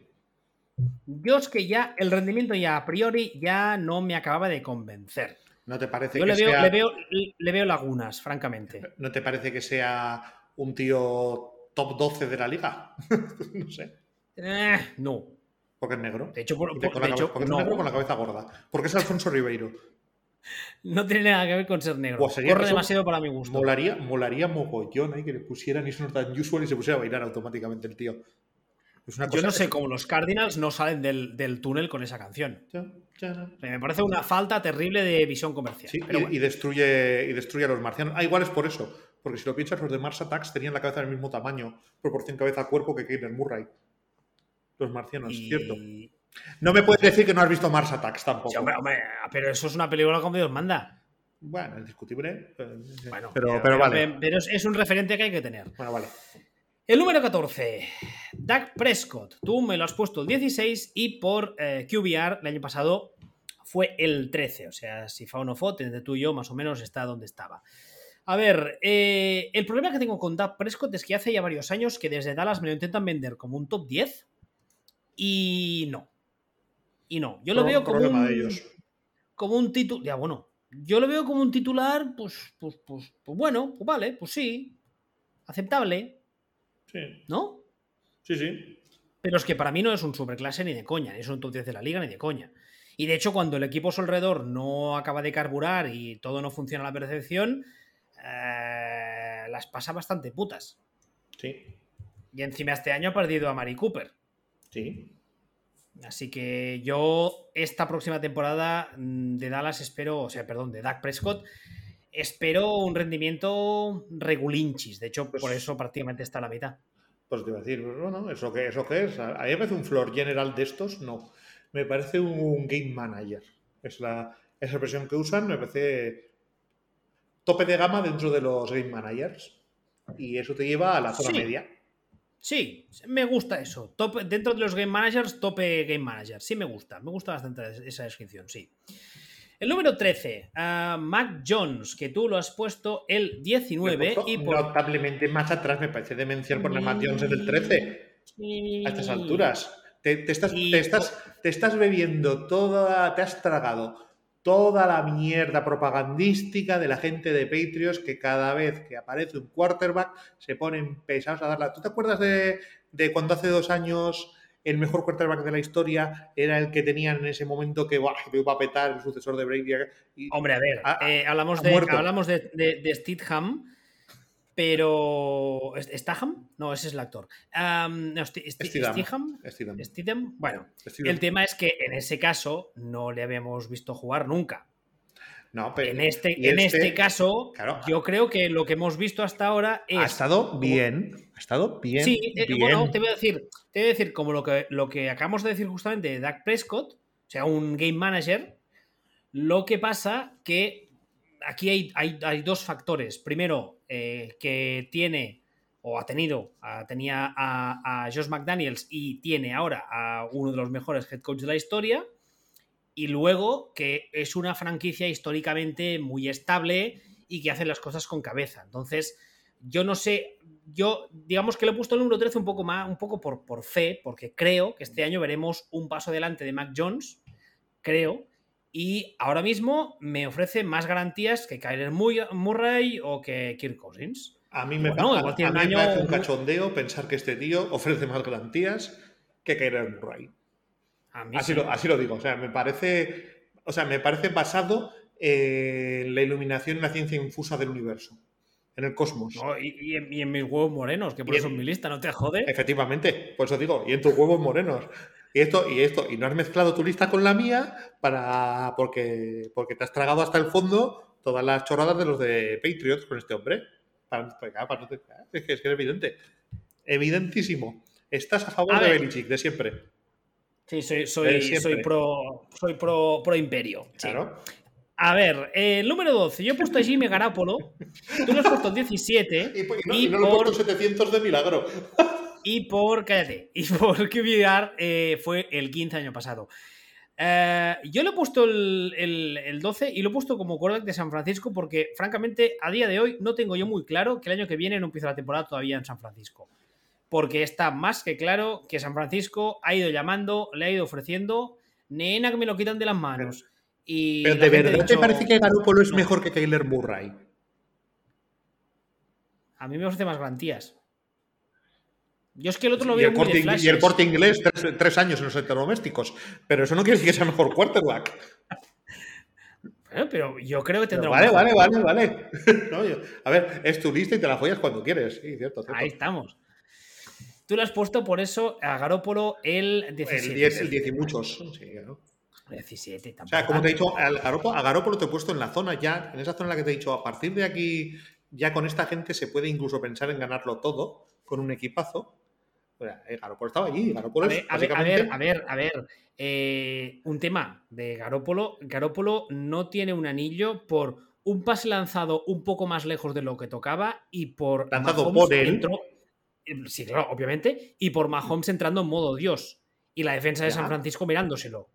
Yo es que ya, el rendimiento ya a priori ya no me acababa de convencer. ¿No te parece Yo que le veo, sea... le, veo, le veo lagunas, francamente. ¿No te parece que sea un tío top 12 de la liga? <laughs> no sé. Eh, no. Porque es negro. De hecho, por, de hecho porque es negro con la cabeza gorda. Porque es Alfonso Ribeiro. No tiene nada que ver con ser negro. Pues Corre demasiado para mi gusto. Molaría, molaría mogollón ¿eh? que le pusieran eso no tan usual y se pusiera a bailar automáticamente el tío. Yo no sé cómo los Cardinals no salen del, túnel con esa canción. me parece una falta terrible de visión comercial. y, destruye, y destruye a los marcianos. Ah, igual es por eso. Porque si lo piensas, los de Mars Attacks tenían la cabeza del mismo tamaño, proporción cabeza-cuerpo que Keener Murray. Los marcianos, ¿cierto? No me puedes decir que no has visto Mars Attacks tampoco. pero eso es una película como Dios manda. Bueno, es discutible. Bueno, pero, vale. Pero es un referente que hay que tener. Bueno, vale. El número 14, Doug Prescott. Tú me lo has puesto el 16 y por eh, QBR el año pasado fue el 13. O sea, si fa o no fue, entre tú y yo más o menos está donde estaba. A ver, eh, el problema que tengo con Doug Prescott es que hace ya varios años que desde Dallas me lo intentan vender como un top 10 y no. Y no. Yo lo veo como un, como un título. Ya, bueno. Yo lo veo como un titular, pues, pues, pues, pues bueno, pues vale, pues sí. Aceptable. Sí. ¿No? Sí, sí. Pero es que para mí no es un superclase ni de coña, ni es un top 10 de la liga ni de coña. Y de hecho, cuando el equipo a su alrededor no acaba de carburar y todo no funciona a la percepción, eh, las pasa bastante putas. Sí. Y encima este año ha perdido a Mari Cooper. Sí. Así que yo esta próxima temporada mm, de Dallas espero, o sea, perdón, de Dak Prescott, espero un rendimiento regulinchis. De hecho, Pues- por eso prácticamente está a la mitad. Pues te iba a decir, pues, bueno, ¿eso qué, ¿eso qué es? A a mí me parece un floor general de estos, no. Me parece un game manager. Es la, esa expresión que usan, me parece tope de gama dentro de los game managers. Y eso te lleva a la zona Sí. media. Sí, me gusta eso. Top- dentro de los game managers, tope game manager. Sí me gusta. Me gusta bastante esa descripción, sí. El número 13, ah, Mac Jones, que tú lo has puesto el Me 19 he puesto y por... Notablemente más atrás me parece demencial poner Matt Jones en el 13. a estas alturas. Te, te estás, Y- te, estás, te estás bebiendo toda, te has tragado toda la mierda propagandística de la gente de Patriots que cada vez que aparece un quarterback se ponen pesados a darla. ¿Tú te acuerdas de, de cuando hace dos años el mejor quarterback de la historia era el que tenían en ese momento que "Buah, que iba a petar el sucesor de Brady? Y- Hombre, a ver, Ha- eh, hablamos, ha de, hablamos de, de, de Stidham, pero... ¿Es- ¿Staham? No, ese es el actor. Am, no, Stidham. Stidham. Stidham. Bueno, Stidham. el tema es que en ese caso no le habíamos visto jugar nunca. No, pero En este, en este caso, claro, yo creo que lo que hemos visto hasta ahora es... ha estado bien. Ha estado bien. Sí, eh, bien. bueno, te voy a decir, te voy a decir como lo que, lo que acabamos de decir justamente de Dak Prescott, o sea, un game manager, lo que pasa que aquí hay, dos factores. Primero, eh, que tiene o ha tenido, a- tenía a, Josh McDaniels y tiene ahora a uno de los mejores head coaches de la historia. Y luego que es una franquicia históricamente muy estable y que hace las cosas con cabeza. Entonces, yo no sé, yo digamos que le he puesto el número 13 un poco más, un poco por, por fe, porque creo que este año veremos un paso adelante de Mac Jones, creo, y ahora mismo me ofrece más garantías que Kyler Murray- o que Kirk Cousins. A mí me, Bueno, a mí me parece un cachondeo pensar que este tío ofrece más garantías que Kyler Murray. A mí Así sí. lo, así lo digo. O sea, me parece, o sea, me parece basado en la iluminación y la ciencia infusa del universo, en el cosmos. No, y, y en, y en mis huevos morenos, que por eso en- es mi lista, no te jode. Efectivamente, por eso digo, y en tus huevos morenos. Y esto, y esto, y no has mezclado tu lista con la mía para porque, porque te has tragado hasta el fondo todas las chorradas de los de Patriots con este hombre. Para, para- para es, que, es que es evidente. Evidentísimo. Estás a favor A de. Belichick, de siempre. Sí, soy, soy, soy pro, soy pro, pro imperio. sí. Claro. A ver, eh, el número 12. Yo he puesto a Jimmy Garapolo. Tú lo has puesto el 17. <laughs> Y, no, Y y no le he puesto 700 de milagro. Y por, cállate, <laughs> y por QBR eh, fue el 15 año pasado. Eh, yo le he puesto el, el- el 12 y lo he puesto como quarterback de San Francisco porque, francamente, a día de hoy no tengo yo muy claro que el año que viene no empieza la temporada todavía en San Francisco. Porque está más que claro que San Francisco ha ido llamando, le ha ido ofreciendo, nena que me lo quitan de las manos. Y Pero de verdad te parece que Garoppolo es no. mejor que Kyler Murray. A mí me ofrece más garantías. Yo es que el otro lo y, veo el muy corte, de y el corte inglés, tres, tres años en los electrodomésticos. Pero eso no quiere decir que sea mejor quarterback. Bueno, pero yo creo que tendrá un vale, vale, vale, vale. <laughs> No, yo- a ver, es tu lista y te la follas cuando quieres. Sí, cierto, cierto. Ahí estamos. Tú lo has puesto por eso a Garópolo el 17. el 10, el 10 y muchos. Sí, claro. 17, O tampoco sea, como te he dicho, a Garoppolo te he puesto en la zona ya, en esa zona en la que te he dicho, a partir de aquí, ya con esta gente se puede incluso pensar en ganarlo todo con un equipazo. Sea, eh, Garoppolo estaba allí. Garoppolo A es ver, a ver, a ver, a ver, a ver. Eh, un tema de Garópolo. Garópolo no tiene un anillo por un pase lanzado un poco más lejos de lo que tocaba y por Lanzado Mahomes por él. entró- Sí, claro, obviamente. Y por Mahomes entrando en modo Dios. Y la defensa de Ya. San Francisco mirándoselo.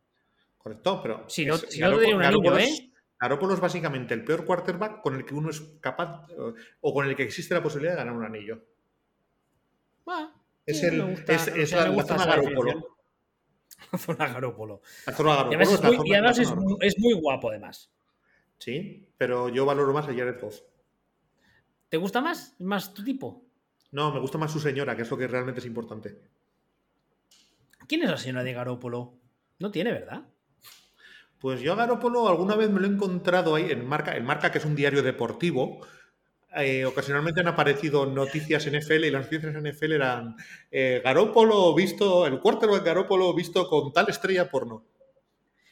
Correcto, pero. Si no- es- si no tendría un anillo, es- ¿eh? Garoppolo es básicamente el peor quarterback con el que uno es capaz eh, o con el que existe la posibilidad de ganar un anillo. Ah, Es, el, me gusta, es, la, me <laughs> la zona Garoppolo. definición. Zona Garópolo. La zona Y Garoppolo además, es la muy, zona- y además la es, muy guapo, además. Sí, pero yo valoro más a Jared Goff. ¿Te gusta más? ¿Es más tu tipo? No, me gusta más su señora, que es lo que realmente es importante. ¿Quién es la señora de Garópolo? No tiene, ¿verdad? Pues yo a Garoppolo alguna vez me lo he encontrado ahí en Marca, en Marca, que es un diario deportivo. Eh, ocasionalmente han aparecido noticias en NFL y las noticias en NFL eran eh, Garópolo visto, el quarterback Garópolo visto con tal estrella porno.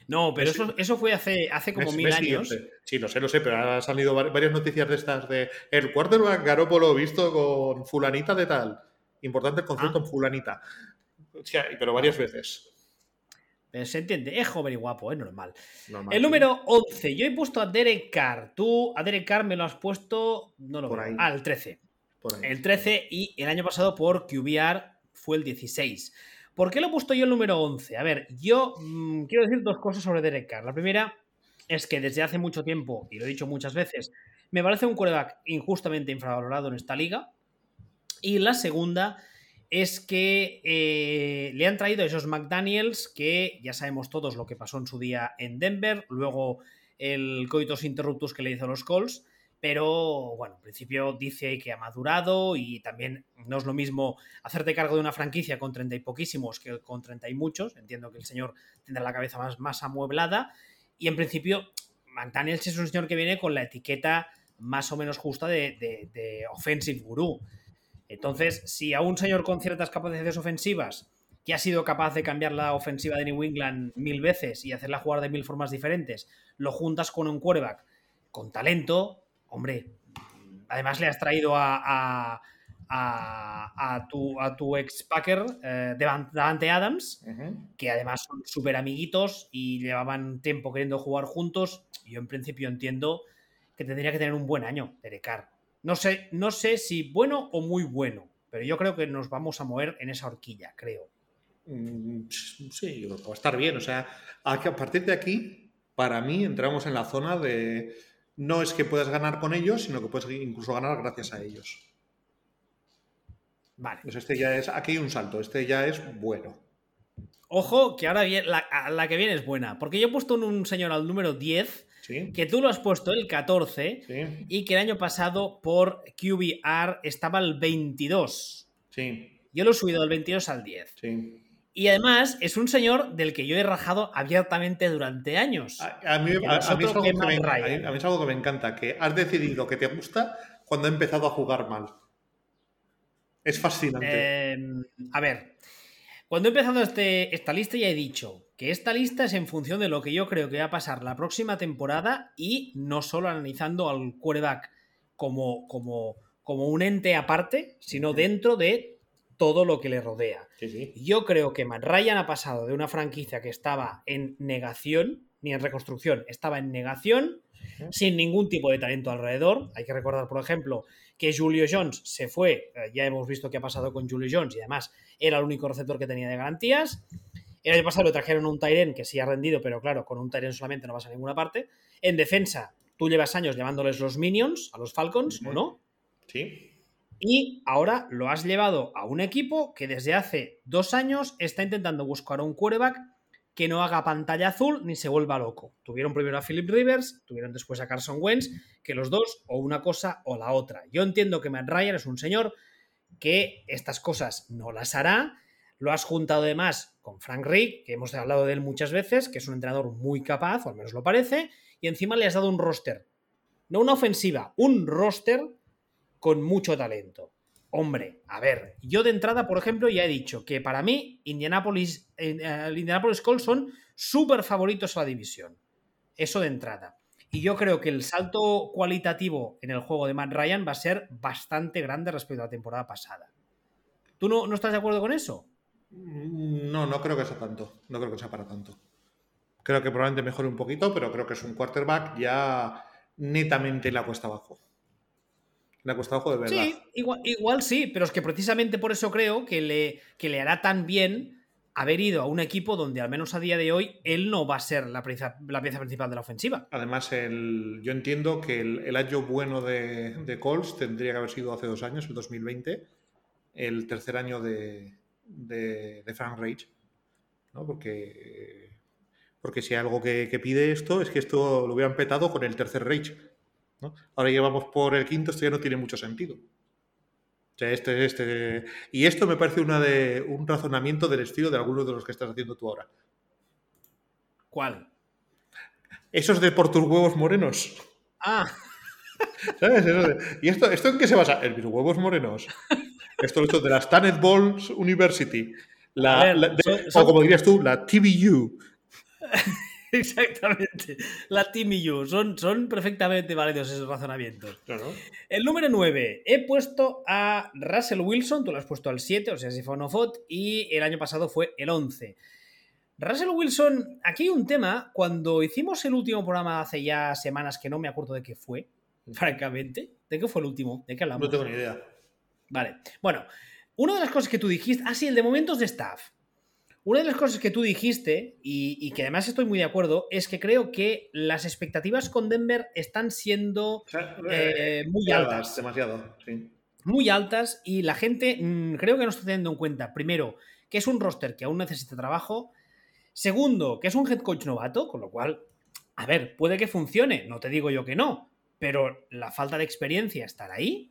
No, pero eso, eso fue hace, hace como Mes- mil mes años. siguiente. Sí, lo sé, lo sé, pero han salido var- varias noticias de estas de el quarterback Garópolo visto con fulanita de tal. Importante el concepto Ah. en fulanita. Sea, pero varias veces. Eh, Se entiende, es joven y guapo, es normal. Normal, El número 11. Yo he puesto a Derek Carr. Tú a Derek Carr me lo has puesto. No lo veo. Ah, el 13. Por ahí. El 13 y el año pasado por QBR fue el 16. ¿Por qué lo he puesto yo el número 11? A ver, yo mm, quiero decir dos cosas sobre Derek Carr. La primera es que desde hace mucho tiempo, y lo he dicho muchas veces, me parece un quarterback injustamente infravalorado en esta liga. Y la segunda es que eh, le han traído esos McDaniels que ya sabemos todos lo que pasó en su día en Denver, luego el coitus interruptus que le hizo a los Colts, pero bueno, en principio dice que ha madurado y también no es lo mismo hacerte cargo de una franquicia con treinta y poquísimos que con treinta y muchos, entiendo que el señor tendrá la cabeza más, amueblada y en principio McDaniels es un señor que viene con la etiqueta más o menos justa de, de- de offensive guru. Entonces, si a un señor con ciertas capacidades ofensivas, que ha sido capaz de cambiar la ofensiva de New England mil veces y hacerla jugar de mil formas diferentes, lo juntas con un quarterback con talento, hombre, además le has traído a, a, a- a tu, a tu ex Packer, eh, Davante Adams, que además son súper amiguitos y llevaban tiempo queriendo jugar juntos. Yo en principio entiendo que tendría que tener un buen año, Derek Carr. No sé, no sé si bueno o muy bueno, pero yo creo que nos vamos a mover en esa horquilla, creo. Mm, Sí, yo creo que va a estar bien. O sea, a partir de aquí, para mí, entramos en la zona de no es que puedas ganar con ellos, sino que puedes incluso ganar gracias a ellos. Vale. Pues este ya es, aquí hay un salto, este ya es bueno. Ojo, que ahora viene, la, a- la que viene es buena, porque yo he puesto un, un señor al número 10, ¿Sí? que tú lo has puesto el 14, Sí, y que el año pasado por QBR estaba el 22. sí, Yo lo he subido del 22 al 10. sí. Y además es un señor del que yo he rajado abiertamente durante años. A, a mí, a- a mí es algo que me, mí es algo que me encanta, que has decidido que te gusta cuando ha empezado a jugar mal. Es fascinante. Eh, a ver, cuando he empezado este, esta lista ya he dicho que esta lista es en función de lo que yo creo que va a pasar la próxima temporada y no solo analizando al quarterback como, como, como un ente aparte, sino dentro de todo lo que le rodea. Sí, sí. Yo creo que Matt Ryan ha pasado de una franquicia que estaba en negación, ni en reconstrucción, estaba en negación, sin ningún tipo de talento alrededor. Hay que recordar, por ejemplo, que Julio Jones se fue, eh, ya hemos visto qué ha pasado con Julio Jones y además era el único receptor que tenía de garantías. El año pasado le trajeron un Tyren que sí ha rendido, pero claro, con un Tyren solamente no vas a ninguna parte. En defensa, tú llevas años llamándoles los Minions a los Falcons, ¿o no? Sí. Y ahora lo has llevado a un equipo que desde hace dos años está intentando buscar un quarterback que no haga pantalla azul ni se vuelva loco. Tuvieron primero a Philip Rivers, tuvieron después a Carson Wentz, que los dos o una cosa o la otra. Yo entiendo que Matt Ryan es un señor que estas cosas no las hará. Lo has juntado además con Frank Rick, que hemos hablado de él muchas veces, que es un entrenador muy capaz, o al menos lo parece, y encima le has dado un roster. No una ofensiva, un roster con mucho talento. Hombre, a ver, yo de entrada, por ejemplo, ya he dicho que para mí Indianapolis, eh, el Indianapolis Colts son súper favoritos a la división. Eso de entrada. Y yo creo que el salto cualitativo en el juego de Matt Ryan va a ser bastante grande respecto a la temporada pasada. ¿Tú no, no estás de acuerdo con eso? No, no creo que sea tanto. No creo que sea para tanto. Creo que probablemente mejore un poquito, pero creo que es un quarterback ya netamente en la cuesta abajo. Le ha costado de verdad. Sí, igual, igual, sí, pero es que precisamente por eso creo que le, que le hará tan bien haber ido a un equipo donde al menos a día de hoy él no va a ser la pieza, la pieza principal de la ofensiva. Además, el, yo entiendo que el, año bueno de, de, Colts tendría que haber sido hace dos años, el 2020, el tercer año de, de, Frank Rage, ¿no? Porque, porque si hay algo que, pide esto es que esto lo hubieran petado con el tercer Rage. ¿no? Ahora llevamos por el quinto, esto ya no tiene mucho sentido. O sea, este, este, y esto me parece una de, un razonamiento del estilo de algunos de los que estás haciendo tú ahora. ¿Cuál? Esos de por tus huevos morenos. Ah. <laughs> ¿Sabes? ¿Y esto, esto en qué se basa? En mis huevos morenos. Esto lo he hecho de la Stanford Balls University. La, O como dirías tú, la TVU. <laughs> Exactamente. La TVU. Son, son perfectamente válidos esos razonamientos. El número 9. He puesto a Russell Wilson. Tú lo has puesto al 7, o sea, si fue Fot. Y el año pasado fue el 11. Russell Wilson, aquí hay un tema. Cuando hicimos el último programa hace ya semanas que no me acuerdo de qué fue, francamente. ¿De qué fue el último? ¿De qué hablamos? No tengo ni idea. Vale. Bueno, una de las cosas que tú dijiste. Ah, sí, el de momentos de staff. Una de las cosas que tú dijiste, y, que además estoy muy de acuerdo, es que creo que las expectativas con Denver están siendo eh, muy altas. Demasiado, sí. Muy altas, y la gente mm, creo que no está teniendo en cuenta, primero, que es un roster que aún necesita trabajo. Segundo, que es un head coach novato, con lo cual, a ver, puede que funcione, no te digo yo que no, pero la falta de experiencia estará ahí.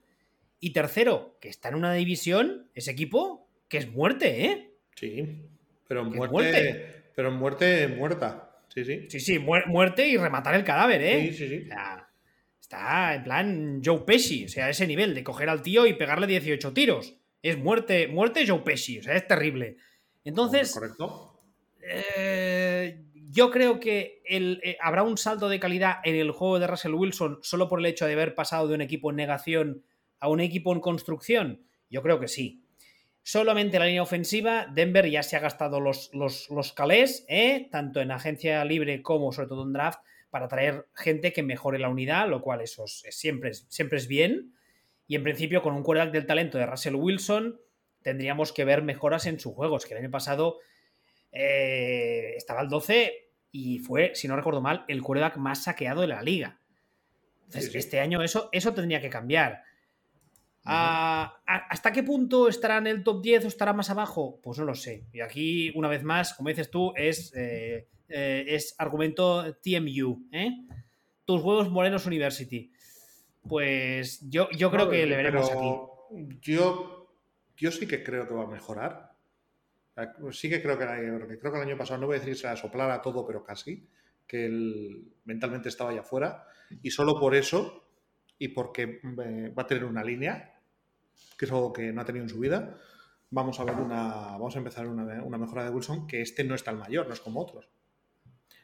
Y tercero, que está en una división, ese equipo, que es muerte, ¿eh? Sí, pero muerte, pero muerte muerta. Sí, sí. Sí, sí, muerte y rematar el cadáver, ¿eh? Sí, sí, sí. está en plan Joe Pesci, o sea, ese nivel de coger al tío y pegarle 18 tiros. Es muerte, muerte Joe Pesci, o sea, es terrible. Entonces. Correcto. Eh, yo creo que eh, habrá un salto de calidad en el juego de Russell Wilson solo por el hecho de haber pasado de un equipo en negación a un equipo en construcción? Yo creo que sí. Solamente la línea ofensiva, Denver ya se ha gastado los, los, calés, ¿eh? tanto en agencia libre como sobre todo en draft, para traer gente que mejore la unidad, lo cual eso siempre, es, siempre es bien. Y en principio, con un quarterback del talento de Russell Wilson, tendríamos que ver mejoras en su juego. Es que el año pasado eh, estaba al 12 y fue, si no recuerdo mal, el quarterback más saqueado de la liga. Entonces, este año eso, eso tendría que cambiar. Ah, ¿Hasta qué punto estará en el top 10 o estará más abajo? Pues no lo sé. Y aquí, una vez más, como dices tú, es, eh, eh, es argumento TMU, ¿eh? Tus huevos morenos University. Pues yo, yo creo que le veremos aquí. Yo, yo sí que creo que va a mejorar. Sí que creo que, creo que el año pasado, no voy a decir que se la soplara todo, pero casi, que él mentalmente estaba allá afuera. Y solo por eso, y porque va a tener una línea, que es algo que no ha tenido en su vida, vamos a ver una. Vamos a empezar una, una mejora de Wilson, que este no es tan mayor, no es como otros.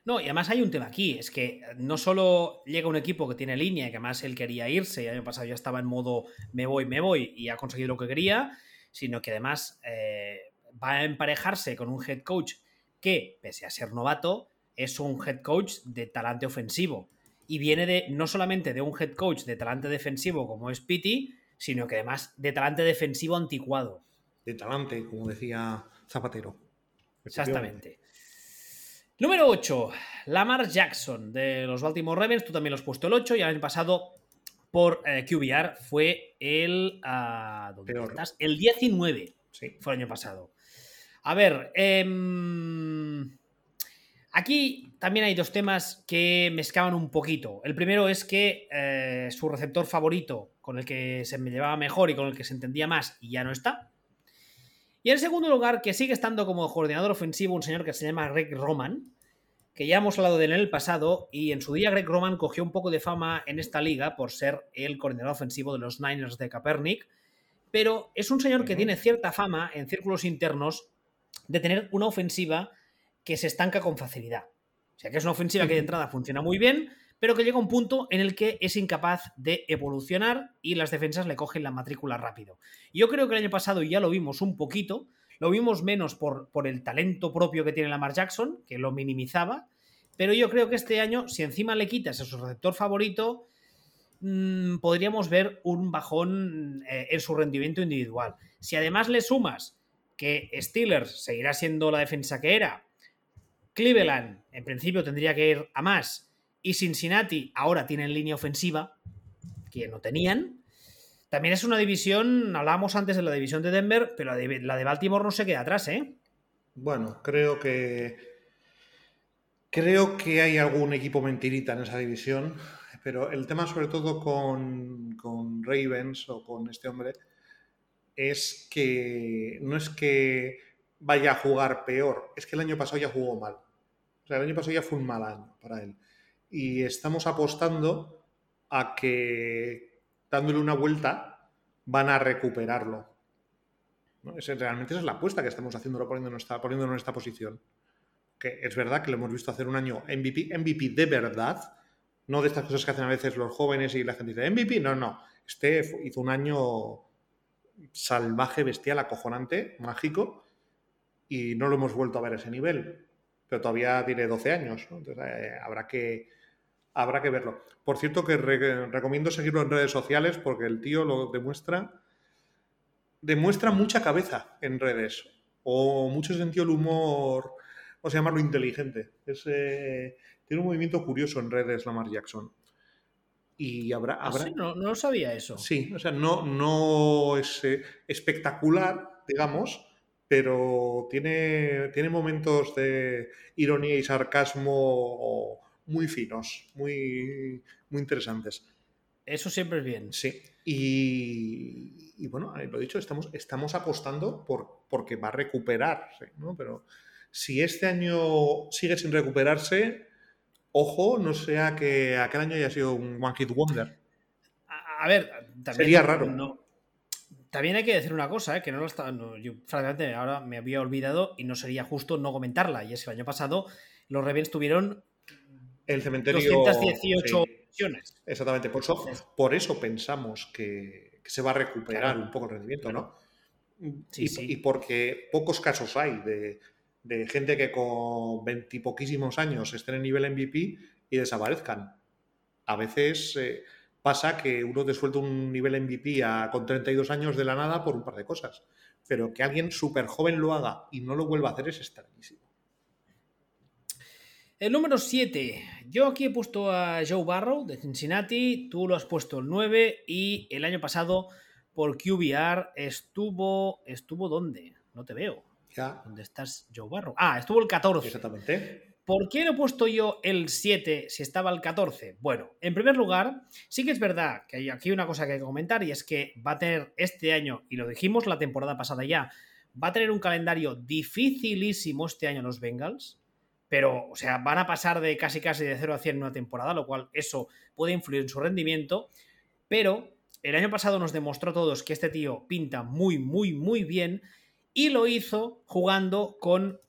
No, y además hay un tema aquí, es que no solo llega un equipo que tiene línea que además él quería irse, y el año pasado ya estaba en modo me voy, me voy y ha conseguido lo que quería, sino que además eh, va a emparejarse con un head coach que, pese a ser novato, es un head coach de talante ofensivo. Y viene de no solamente de un head coach de talante defensivo como es Pitti, sino que además de talante defensivo anticuado. De talante, como decía Zapatero. Exactamente. Número 8, Lamar Jackson de los Baltimore Ravens. Tú también lo has puesto el 8 y el año pasado por eh, QBR fue el. Uh, ¿dónde estás? El 19. Sí. Fue el año pasado. A ver, em, aquí también hay dos temas que me un poquito. El primero es que eh, su receptor favorito con el que se me llevaba mejor y con el que se entendía más y ya no está. Y en segundo lugar, que sigue estando como coordinador ofensivo un señor que se llama Greg Roman, que ya hemos hablado de él en el pasado y en su día Greg Roman cogió un poco de fama en esta liga por ser el coordinador ofensivo de los Niners de Kaepernick, pero es un señor que tiene cierta fama en círculos internos de tener una ofensiva que se estanca con facilidad. O sea, que es una ofensiva que de entrada funciona muy bien, pero que llega a un punto en el que es incapaz de evolucionar y las defensas le cogen la matrícula rápido. Yo creo que el año pasado ya lo vimos un poquito, lo vimos menos por, por el talento propio que tiene Lamar Jackson, que lo minimizaba, pero yo creo que este año, si encima le quitas a su receptor favorito, mm, podríamos ver un bajón eh, en su rendimiento individual. Si además le sumas que Steelers seguirá siendo la defensa que era, Cleveland en principio tendría que ir a más y Cincinnati ahora tienen línea ofensiva que no tenían. También es una división, hablábamos antes de la división de Denver, pero la de, la de Baltimore no se queda atrás, ¿eh? Bueno, creo que creo que hay algún equipo mentirita en esa división, pero el tema sobre todo con, con Ravens o con este hombre es que no es que vaya a jugar peor, es que el año pasado ya jugó mal. El año pasado ya fue un mal año para él. Y estamos apostando a que dándole una vuelta van a recuperarlo. ¿no? realmente esa es la apuesta que estamos haciendo poniéndonos, poniéndonos en esta posición. Que es verdad que lo hemos visto hacer un año MVP, MVP de verdad, no de estas cosas que hacen a veces los jóvenes y la gente dice MVP, no, no. Este hizo un año salvaje, bestial, acojonante, mágico, y no lo hemos vuelto a ver a ese nivel. Pero todavía tiene 12 años, entonces eh, habrá, que, habrá que verlo. Por cierto, que recomiendo seguirlo en redes sociales porque el tío lo demuestra, demuestra mucha cabeza en redes, o mucho sentido del humor, vamos a llamarlo inteligente. Es, eh, tiene un movimiento curioso en redes Lamar Jackson. Y habrá. ¿Ah, habrá... no, no, sabía eso. Sí, o sea, no, no es eh, espectacular, digamos, pero tiene, tiene momentos de ironía y sarcasmo muy finos, muy, muy interesantes. Eso siempre es bien. Sí. Y, y bueno, lo dicho, estamos, estamos apostando por, porque va a recuperarse, ¿no? Pero si este año sigue sin recuperarse, ojo, no sea que aquel año haya sido un One Hit Wonder. A, ver, también, sería raro. También hay que decir una cosa, ¿eh? que no lo estaba. yo, francamente, ahora me había olvidado y no sería justo no comentarla. Y es que el año pasado los Ravens tuvieron el cementerio 218 sí, Exactamente, por eso, por eso pensamos que, que, se va a recuperar claro. un poco el rendimiento, ¿no? Sí, y, sí. y, porque pocos casos hay de, de gente que con veintipoquísimos años estén en nivel MVP y desaparezcan. A veces eh, pasa que uno te suelta un nivel MVP a, con 32 años de la nada por un par de cosas. Pero que alguien súper joven lo haga y no lo vuelva a hacer es extrañísimo. El número 7. Yo aquí he puesto a Joe Barrow de Cincinnati, tú lo has puesto el 9 y el año pasado por QBR estuvo... ¿Estuvo dónde? No te veo. Ya. ¿Dónde estás, Joe Barrow? Ah, estuvo el 14. Exactamente. ¿Por qué no he puesto yo el 7 si estaba el 14? Bueno, en primer lugar, sí que es verdad que hay aquí una cosa que hay que comentar y es que va a tener este año, y lo dijimos la temporada pasada ya, va a tener un calendario dificilísimo este año los Bengals, pero, o sea, van a pasar de casi casi de 0 a 100 en una temporada, lo cual eso puede influir en su rendimiento, pero el año pasado nos demostró a todos que este tío pinta muy, muy, muy bien y lo hizo jugando con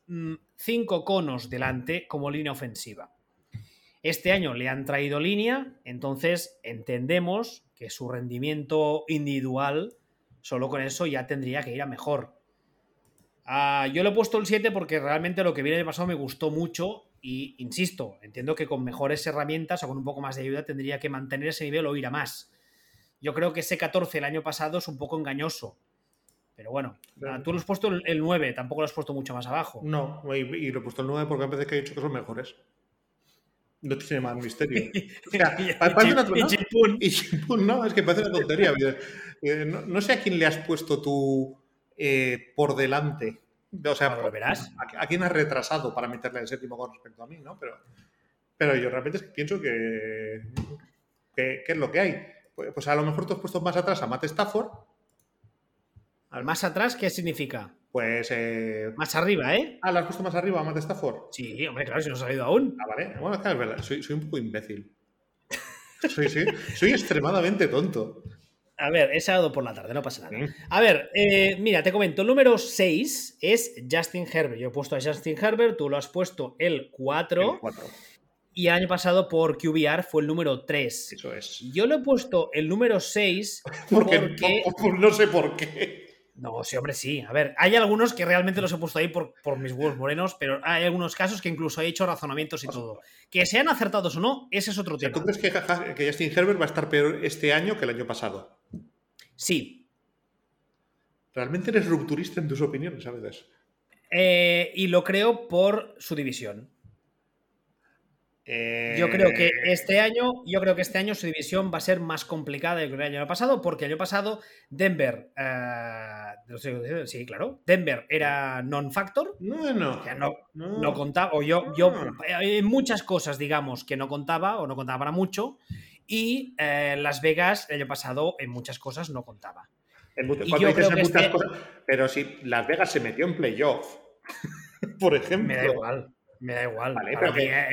cinco conos delante como línea ofensiva. Este año le han traído línea, entonces entendemos que su rendimiento individual, solo con eso ya tendría que ir a mejor. Uh, yo le he puesto el 7 porque realmente lo que viene de pasado me gustó mucho y, insisto, entiendo que con mejores herramientas o con un poco más de ayuda tendría que mantener ese nivel o ir a más. Yo creo que ese 14 el año pasado es un poco engañoso. Pero bueno, claro. tú lo has puesto el 9, tampoco lo has puesto mucho más abajo. No, y, y lo he puesto el 9 porque a veces que he dicho que son mejores. No tiene más misterio. <laughs> O sea, parece una tontería. <laughs> Y chimpún, no, es que parece una tontería. <laughs> No, no, sé a quién le has puesto tú eh, por delante. O sea. A, a, quién has retrasado para meterle el séptimo con respecto a mí, ¿no? Pero, pero yo realmente es que pienso que, que, que, es lo que hay. Pues, pues a lo mejor tú has puesto más atrás a Matt Stafford ¿Al más atrás qué significa? Pues. Eh... Más arriba, ¿eh? Ah, ¿lo has puesto más arriba a Matt Stafford? Sí, hombre, claro, si no ha salido aún. Ah, vale. Bueno, es que es verdad. Soy, soy un poco imbécil. soy, sí, soy extremadamente tonto. A ver, he sábado por la tarde, no pasa nada. A ver, eh, mira, te comento. El número 6 es Justin Herbert. Yo he puesto a Justin Herbert, tú lo has puesto el 4. El 4. Y el año pasado por QBR fue el número 3. Eso es. Yo le he puesto el número 6 <laughs> porque, <laughs> porque... No, no sé por qué. No, sí, hombre, sí. A ver, hay algunos que realmente los he puesto ahí por, por mis huevos morenos, pero hay algunos casos que incluso he hecho razonamientos y todo. Que sean acertados o no, ese es otro tema. ¿Tú crees que, que Justin Herbert va a estar peor este año que el año pasado? Sí. Realmente eres rupturista en tus opiniones a veces. Eh, y lo creo por su división. Yo creo que Eh, este año, yo creo que este año su división va a ser más complicada que el año pasado, porque el año pasado Denver, no sé, sí, claro, Denver era non-factor, Bueno, o sea, no, no, no contaba, o yo, yo Ah. en muchas cosas, digamos, que no contaba o no contaba para mucho, y eh, Las Vegas el año pasado en muchas cosas no contaba. En Y cuando yo dices creo en que muchas este- cosas, pero si Las Vegas se metió en playoff, <laughs> por ejemplo. Me da igual, me da igual. Vale, pero que- era,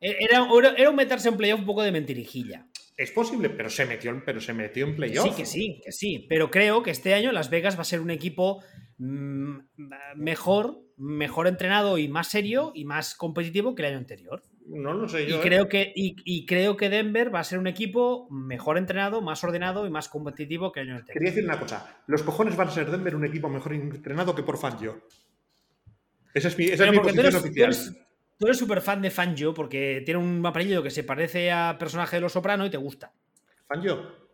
era- era un meterse en playoff un poco de mentirijilla. Es posible, pero se metió, en- pero se metió en playoff. Sí, que sí, que sí. Pero creo que este año Las Vegas va a ser un equipo mm, mejor, mejor entrenado y más serio y más competitivo que el año anterior. No lo sé Y yo. ¿eh? creo, que, y, y creo que Denver va a ser un equipo mejor entrenado, más ordenado y más competitivo que el año Quería anterior. decir una cosa. Los cojones van a ser Denver un equipo mejor entrenado que por Fangio. Esa es mi, esa es mi posición eres, tú oficial. eres- tú eres súper fan de Fangio porque tiene un apellido que se parece a personaje de Los Soprano y te gusta. Fangio.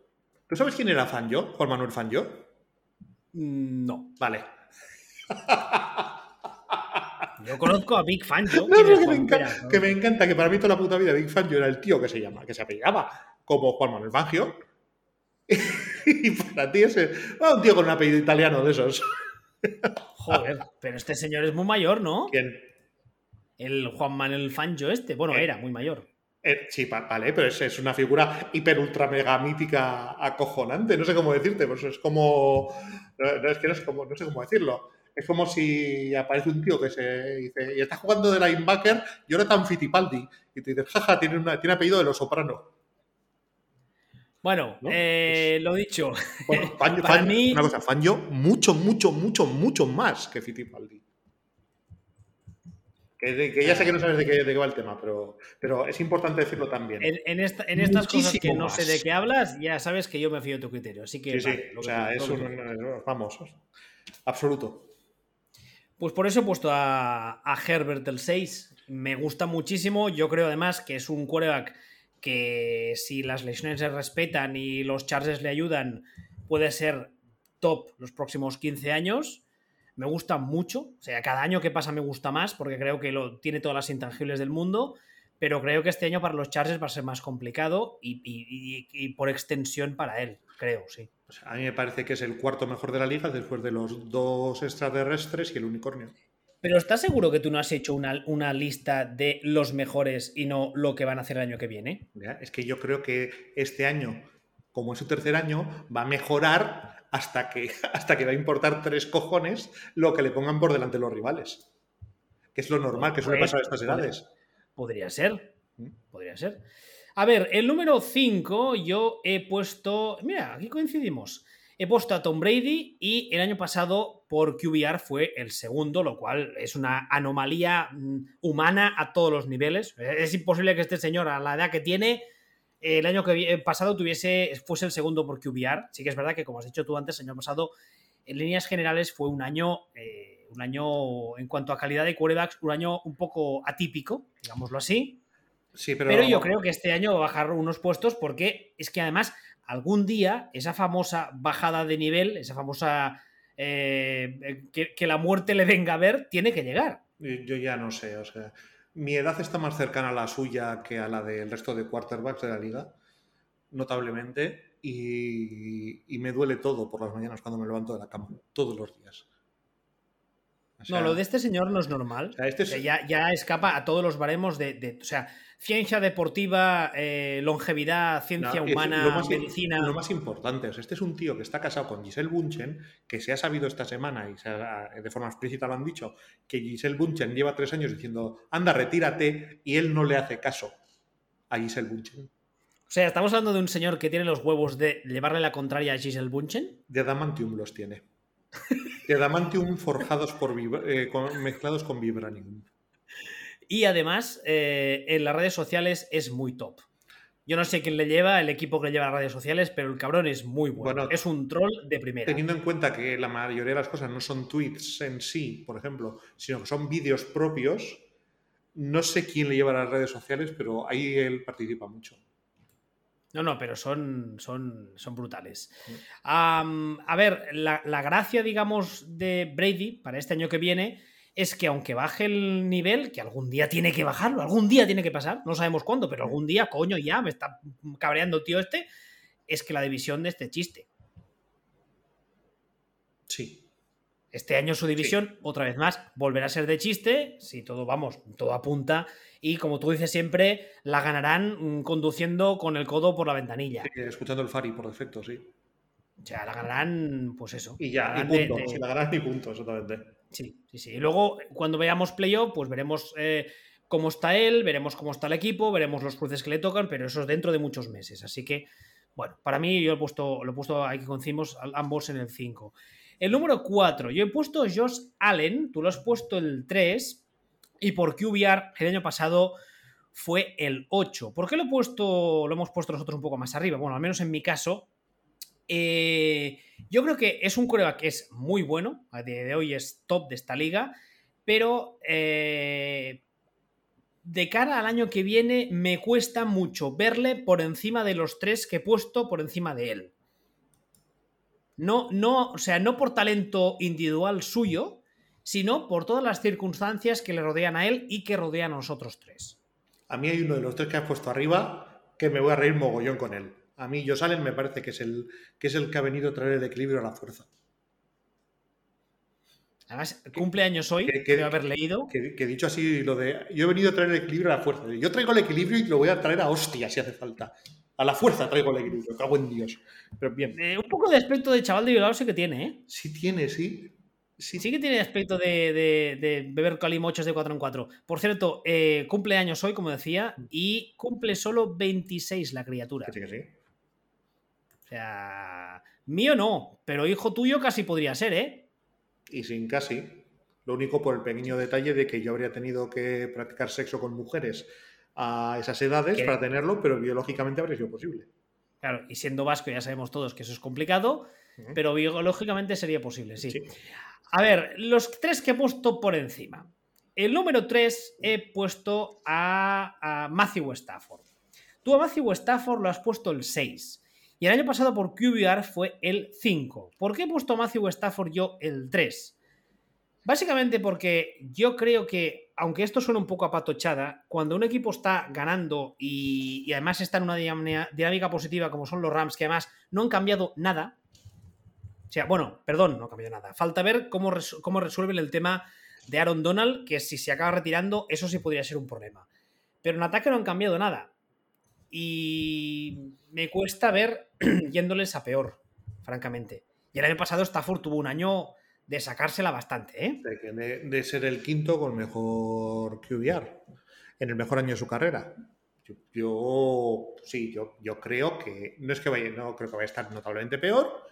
¿Tú sabes quién era Fangio? Juan Manuel Fangio. Mm, No. Vale. <laughs> Yo conozco a Big Fangio. No, ¿quién no, es que, me encanta, Pera? que me encanta que para mí toda la puta vida Big Fangio era el tío que se llama, que se apellidaba como Juan Manuel Fangio. <laughs> y para ti ese. un tío con un apellido italiano de esos. Joder, pero este señor es muy mayor, ¿no? ¿Quién? El Juan Manuel Fangio este. Bueno, Eh. era muy mayor. Eh, sí, vale, pero es, es una figura hiper ultra mega mítica acojonante. No sé cómo decirte, pues es como. no, no, es que no sé cómo, no sé cómo decirlo. Es como si aparece un tío que se dice, y está jugando de linebacker y ahora tan Fittipaldi. Y te dices, jaja, tiene, una, tiene apellido de los soprano. Bueno, ¿No? eh, lo dicho. Bueno, <laughs> Fangio- Para mí- Una cosa, Fangio mucho, mucho, mucho, mucho más que Fittipaldi. Que, ya sé que no sabes de qué, de qué va el tema, pero, pero es importante decirlo también. En, en esta- en estas cosas que no sé de qué hablas, ya sabes que yo me fío de tu criterio. Así que. Sí, sí, vale, o sea, es un. Vamos, absoluto. Pues por eso he puesto a, a Herbert el 6. Me gusta muchísimo. Yo creo además que es un quarterback que si las lesiones se respetan y los charges le ayudan, puede ser top los próximos 15 años. Me gusta mucho. O sea, cada año que pasa me gusta más porque creo que lo, tiene todas las intangibles del mundo. Pero creo que este año para los Chargers va a ser más complicado y, por extensión para él, creo, sí. A mí me parece que es el cuarto mejor de la liga después de los dos extraterrestres y el unicornio. Pero ¿estás seguro que tú no has hecho una, una lista de los mejores y no lo que van a hacer el año que viene? Es que yo creo que este año, como es su tercer año, va a mejorar hasta que, <laughs> hasta que va a importar tres cojones lo que le pongan por delante los rivales. Que es lo normal que suele Pues, pasar a estas edades. Podría ser. ¿Mm? Podría ser. A ver, el número 5 yo he puesto. Mira, aquí coincidimos. He puesto a Tom Brady y el año pasado por QBR fue el segundo, lo cual es una anomalía mm, humana a todos los niveles. Es imposible que este señor, a la edad que tiene, el año que eh, pasado tuviese, fuese el segundo por QBR. Sí que es verdad que, como has dicho tú antes, el año pasado, en líneas generales fue un año, eh, un año en cuanto a calidad de quarterbacks, un año un poco atípico, digámoslo así. Sí, pero, Pero yo creo que este año va a bajar unos puestos porque es que además algún día esa famosa bajada de nivel, esa famosa eh, que, que la muerte le venga a ver, tiene que llegar. Yo ya no sé, o sea, mi edad está más cercana a la suya que a la del resto de quarterbacks de la liga, notablemente, y me duele todo por las mañanas cuando me levanto de la cama, todos los días. O sea, no, lo de este señor no es normal. o sea, este O sea, es- ya, ya escapa a todos los baremos de, de- o sea, ciencia deportiva, eh, longevidad, ciencia No, humana, lo más, medicina. Lo más importante, este es un tío que está casado con Giselle Bunchen, que se ha sabido esta semana, y se ha- de forma explícita lo han dicho, que Giselle Bunchen lleva tres años diciendo, anda, retírate, y él no le hace caso a Giselle Bunchen. O sea, estamos hablando de un señor que tiene los huevos de llevarle la contraria a Giselle Bunchen. De Adamantium los tiene. <laughs> De Adamantium forjados por eh, con- mezclados con Vibranium. Y además, eh, en las redes sociales es muy top. Yo no sé quién le lleva, el equipo que le lleva a las redes sociales, pero el cabrón es muy bueno. Bueno, es un troll de primera. Teniendo en cuenta que la mayoría de las cosas no son tweets en sí, por ejemplo, sino que son vídeos propios, no sé quién le lleva a las redes sociales, pero ahí él participa mucho. No, no, pero son, son, son brutales. A ver, la, la gracia, digamos, de Brady para este año que viene es que aunque baje el nivel, que algún día tiene que bajarlo, algún día tiene que pasar, no sabemos cuándo, pero algún día, coño, ya me está cabreando tío este, es que la división de este chiste. Sí. Este año su división, otra vez más, volverá a ser de chiste, si todo, vamos, todo apunta, y como tú dices siempre, la ganarán mm, conduciendo con el codo por la ventanilla. Sí, escuchando el Fari por defecto, sí. O sea, la ganarán, pues eso. Y ya, y ganarán de- punto. de- Si la ganas, ni punto, exactamente. Sí, sí, sí. Y luego, cuando veamos playoff, pues veremos eh, cómo está él, veremos cómo está el equipo, veremos los cruces que le tocan, pero eso es dentro de muchos meses. Así que, bueno, para mí yo he puesto, lo he puesto aquí con Cimos, ambos en el 5. El número 4, yo he puesto Josh Allen, tú lo has puesto el 3, y por QBR el año pasado fue el 8. ¿Por qué lo puesto, lo hemos puesto nosotros un poco más arriba? Bueno, al menos en mi caso, eh, yo creo que es un coreback que es muy bueno, a día de hoy es top de esta liga, pero eh, de cara al año que viene me cuesta mucho verle por encima de los tres que he puesto por encima de él. No, no, o sea, no por talento individual suyo, sino por todas las circunstancias que le rodean a él y que rodean a nosotros tres. A mí hay uno de los tres que has puesto arriba que me voy a reír mogollón con él. A mí Josh Allen me parece que es el que, es el que ha venido a traer el equilibrio a la fuerza. Además, cumpleaños hoy, que- que- de haber leído. Que, que dicho así, lo de yo he venido a traer el equilibrio a la fuerza. Yo traigo el equilibrio y lo voy a traer a hostia si hace falta. A la fuerza traigo el equilibrio, cago en Dios. Pero bien, Eh, un poco de aspecto de chaval de violado sí que tiene, ¿eh? sí tiene, sí. Sí, Sí que tiene aspecto de, de, de beber calimochos de 4 en 4. Por cierto, eh, cumple años hoy, como decía, y cumple solo 26 la criatura. sí, que sí. O sea, mío no, pero hijo tuyo casi podría ser, ¿eh? Y sin casi. Lo único por el pequeño detalle de que yo habría tenido que practicar sexo con mujeres a esas edades ¿Qué? para tenerlo, pero biológicamente habría sido posible. Claro, y siendo vasco ya sabemos todos que eso es complicado. Pero biológicamente sería posible, sí. Sí. A ver, los tres que he puesto por encima. El número 3 he puesto a, a Matthew Stafford. Tú a Matthew Stafford lo has puesto el 6. Y el año pasado por QBR fue el 5. ¿Por qué he puesto a Matthew Stafford yo el 3? Básicamente porque yo creo que, aunque esto suena un poco a patochada, cuando un equipo está ganando y, y además está en una dinámica, positiva como son los Rams, que además no han cambiado nada, sea, bueno, perdón, no ha cambiado nada. Falta ver cómo, cómo resuelven el tema de Aaron Donald, que si se acaba retirando, eso sí podría ser un problema. Pero en ataque no han cambiado nada. Y me cuesta ver <clears throat> yéndoles a peor, francamente. Y el año pasado Stafford tuvo un año de sacársela bastante, ¿eh? De ser el quinto con mejor QBR en el mejor año de su carrera. Yo, yo- sí, yo, yo creo que no es que vaya, no creo que vaya a estar notablemente peor,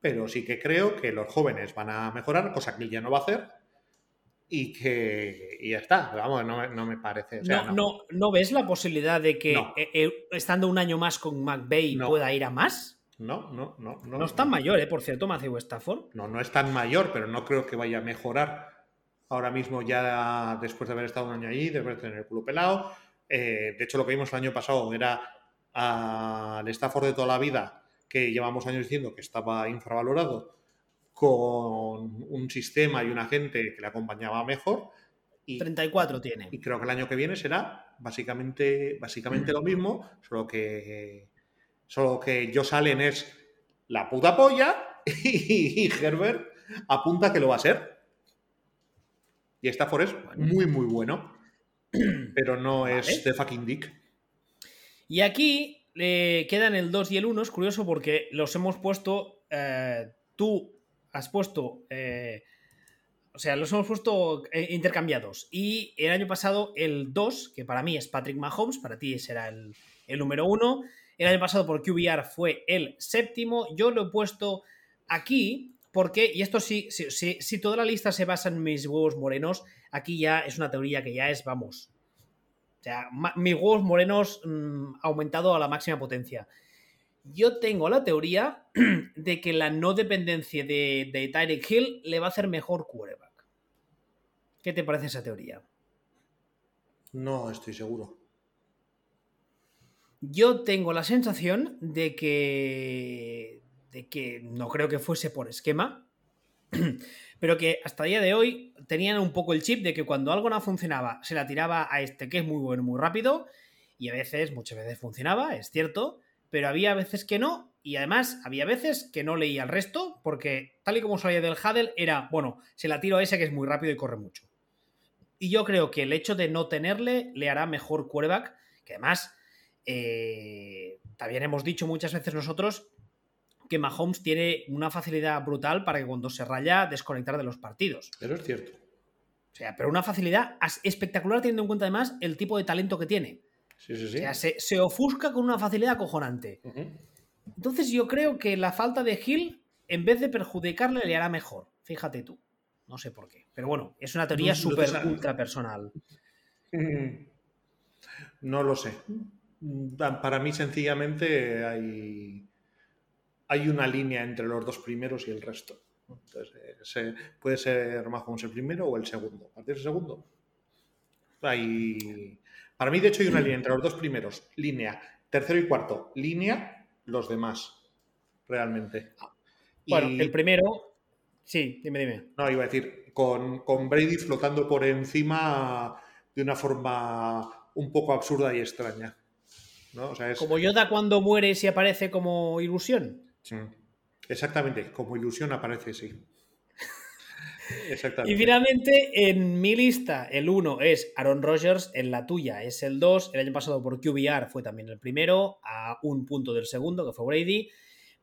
pero sí que creo que los jóvenes van a mejorar, cosa que él ya no va a hacer, y que y ya está. Vamos, no, me- no me parece. o sea, no, no, ¿no ves la posibilidad de que eh, eh, estando un año más con McVeigh No. pueda ir a más? No, no, no, no. Es tan mayor, ¿eh? Por cierto, Matthew Stafford. No, no es tan mayor, pero no creo que vaya a mejorar ahora mismo ya después de haber estado un año allí, después de tener el culo pelado. Eh, de hecho, lo que vimos el año pasado era al Stafford de toda la vida, que llevamos años diciendo que estaba infravalorado, con un sistema y una gente que le acompañaba mejor. Y, 34 tiene. y creo que el año que viene será básicamente, básicamente lo mismo, solo que, solo que Josh Allen es la puta polla <laughs> y, Herbert apunta que lo va a ser. Y Stafford es muy, muy bueno, <clears throat> pero no Vale. es de fucking dick. Y aquí eh, quedan el 2 y el 1. Es curioso porque los hemos puesto. eh, tú has puesto. eh, o sea, los hemos puesto eh, intercambiados. Y el año pasado el 2, que para mí es Patrick Mahomes, para ti será el, el número 1. El año pasado por QBR fue el séptimo. Yo lo he puesto aquí porque, y esto sí, si, si- si toda la lista se basa en mis huevos morenos, aquí ya es una teoría que ya es, vamos, O sea, mis huevos morenos mm, aumentado a la máxima potencia. Yo tengo la teoría <clears throat> de que la no dependencia de, de Tyreek Hill le va a hacer mejor quarterback. ¿Qué te parece esa teoría? No estoy seguro. Yo tengo la sensación de que. de que no creo que fuese por esquema. <clears throat> Pero que hasta el día de hoy tenían un poco el chip de que cuando algo no funcionaba, se la tiraba a este que es muy bueno, muy rápido. Y a veces, muchas veces funcionaba, es cierto. Pero había veces que no. Y además había veces que no leía el resto. Porque tal y como salía del Huddle, era, bueno, se la tiro a ese que es muy rápido y corre mucho. Y yo creo que el hecho de no tenerle le hará mejor quarterback. Que además eh, también hemos dicho muchas veces nosotros que Mahomes tiene una facilidad brutal para que cuando se raya desconectar de los partidos. Eso es cierto. O sea, pero una facilidad espectacular teniendo en cuenta además el tipo de talento que tiene. Sí, sí, sí. O sea, se, ofusca con una facilidad acojonante. Entonces yo creo que la falta de Hill, en vez de perjudicarle, le hará mejor. Fíjate tú. No sé por qué. Pero bueno, es una teoría súper ultra personal. <laughs> No lo sé. Mm, para mí, sencillamente, hay, hay una línea entre los dos primeros y el resto. Entonces, eh, puede ser Mahomes el primero o el segundo. ¿A partir del segundo? Hay... Para mí, de hecho, hay una línea entre los dos primeros. Línea. Tercero y cuarto. Línea. Los demás. Realmente. Bueno, el primero. Sí, dime, dime. No, iba a decir, con, con Brady flotando por encima de una forma un poco absurda y extraña. Como Yoda cuando muere y aparece como ilusión. Exactamente, como ilusión aparece, sí. <laughs> Exactamente. Y finalmente, en mi lista, el 1 es Aaron Rodgers, en la tuya es el 2. El año pasado por QBR fue también el primero, a un punto del segundo, que fue Brady.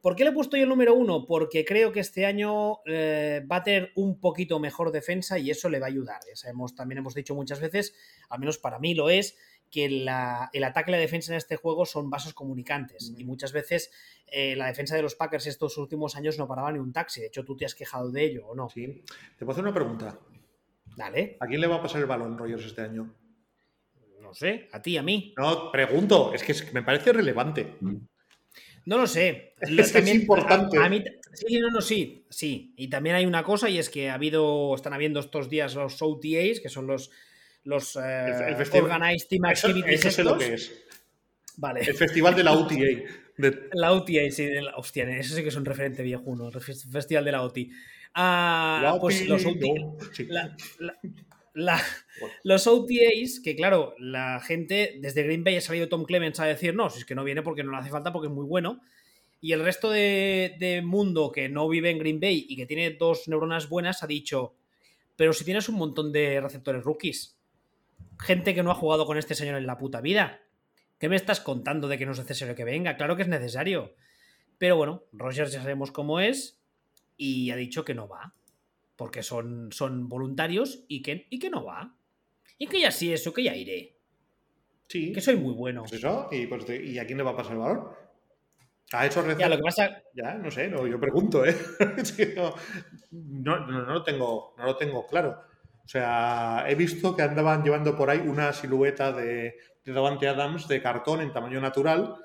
¿Por qué le he puesto yo el número 1? Porque creo que este año eh, va a tener un poquito mejor defensa y eso le va a ayudar. también hemos dicho muchas veces, al menos para mí lo es, que el ataque y la defensa en este juego son vasos comunicantes. Y muchas veces eh, la defensa de los Packers estos últimos años no paraba ni un taxi. De hecho, tú te has quejado de ello, ¿o no? Sí. Te puedo hacer una pregunta. Dale. ¿A quién le va a pasar el balón Rogers este año? No sé, a ti, a mí. No, pregunto, es que me parece relevante. No lo sé. <laughs> Es, es importante. A, mí, sí, no, no, sí, sí. Y también hay una cosa y es que ha habido, están habiendo estos días los OTAs, que son los los eh, Organized Team Activities. Eso, sé lo que es. Vale. El festival de la <laughs> UTA. La sí. hostia, eso sí que es un referente viejuno. El festival de la UTI. Ah, pues los OTA. los OTAs, que claro, la gente desde Green Bay ha salido Tom Clements a decir no, si es que no viene porque no le hace falta porque es muy bueno. Y el resto de, de mundo que no vive en Green Bay y que tiene dos neuronas buenas ha dicho, pero si tienes un montón de receptores rookies, gente que no ha jugado con este señor en la puta vida. ¿Qué me estás contando de que no es necesario que venga? Claro que es necesario. Pero bueno, Rogers ya sabemos cómo es y ha dicho que no va. Porque son, son voluntarios y que, y que no va. Y que ya sí, eso, que ya iré. Sí. Que soy muy bueno. Pues eso, y, pues, ¿y a quién le va a pasar el balón? ¿Ha hecho Ya, lo que pasa... Ya, no sé, no, yo pregunto, ¿eh? <laughs> no, no, no, lo tengo, no lo tengo claro. O sea, he visto que andaban llevando por ahí una silueta de, de Davante Adams de cartón en tamaño natural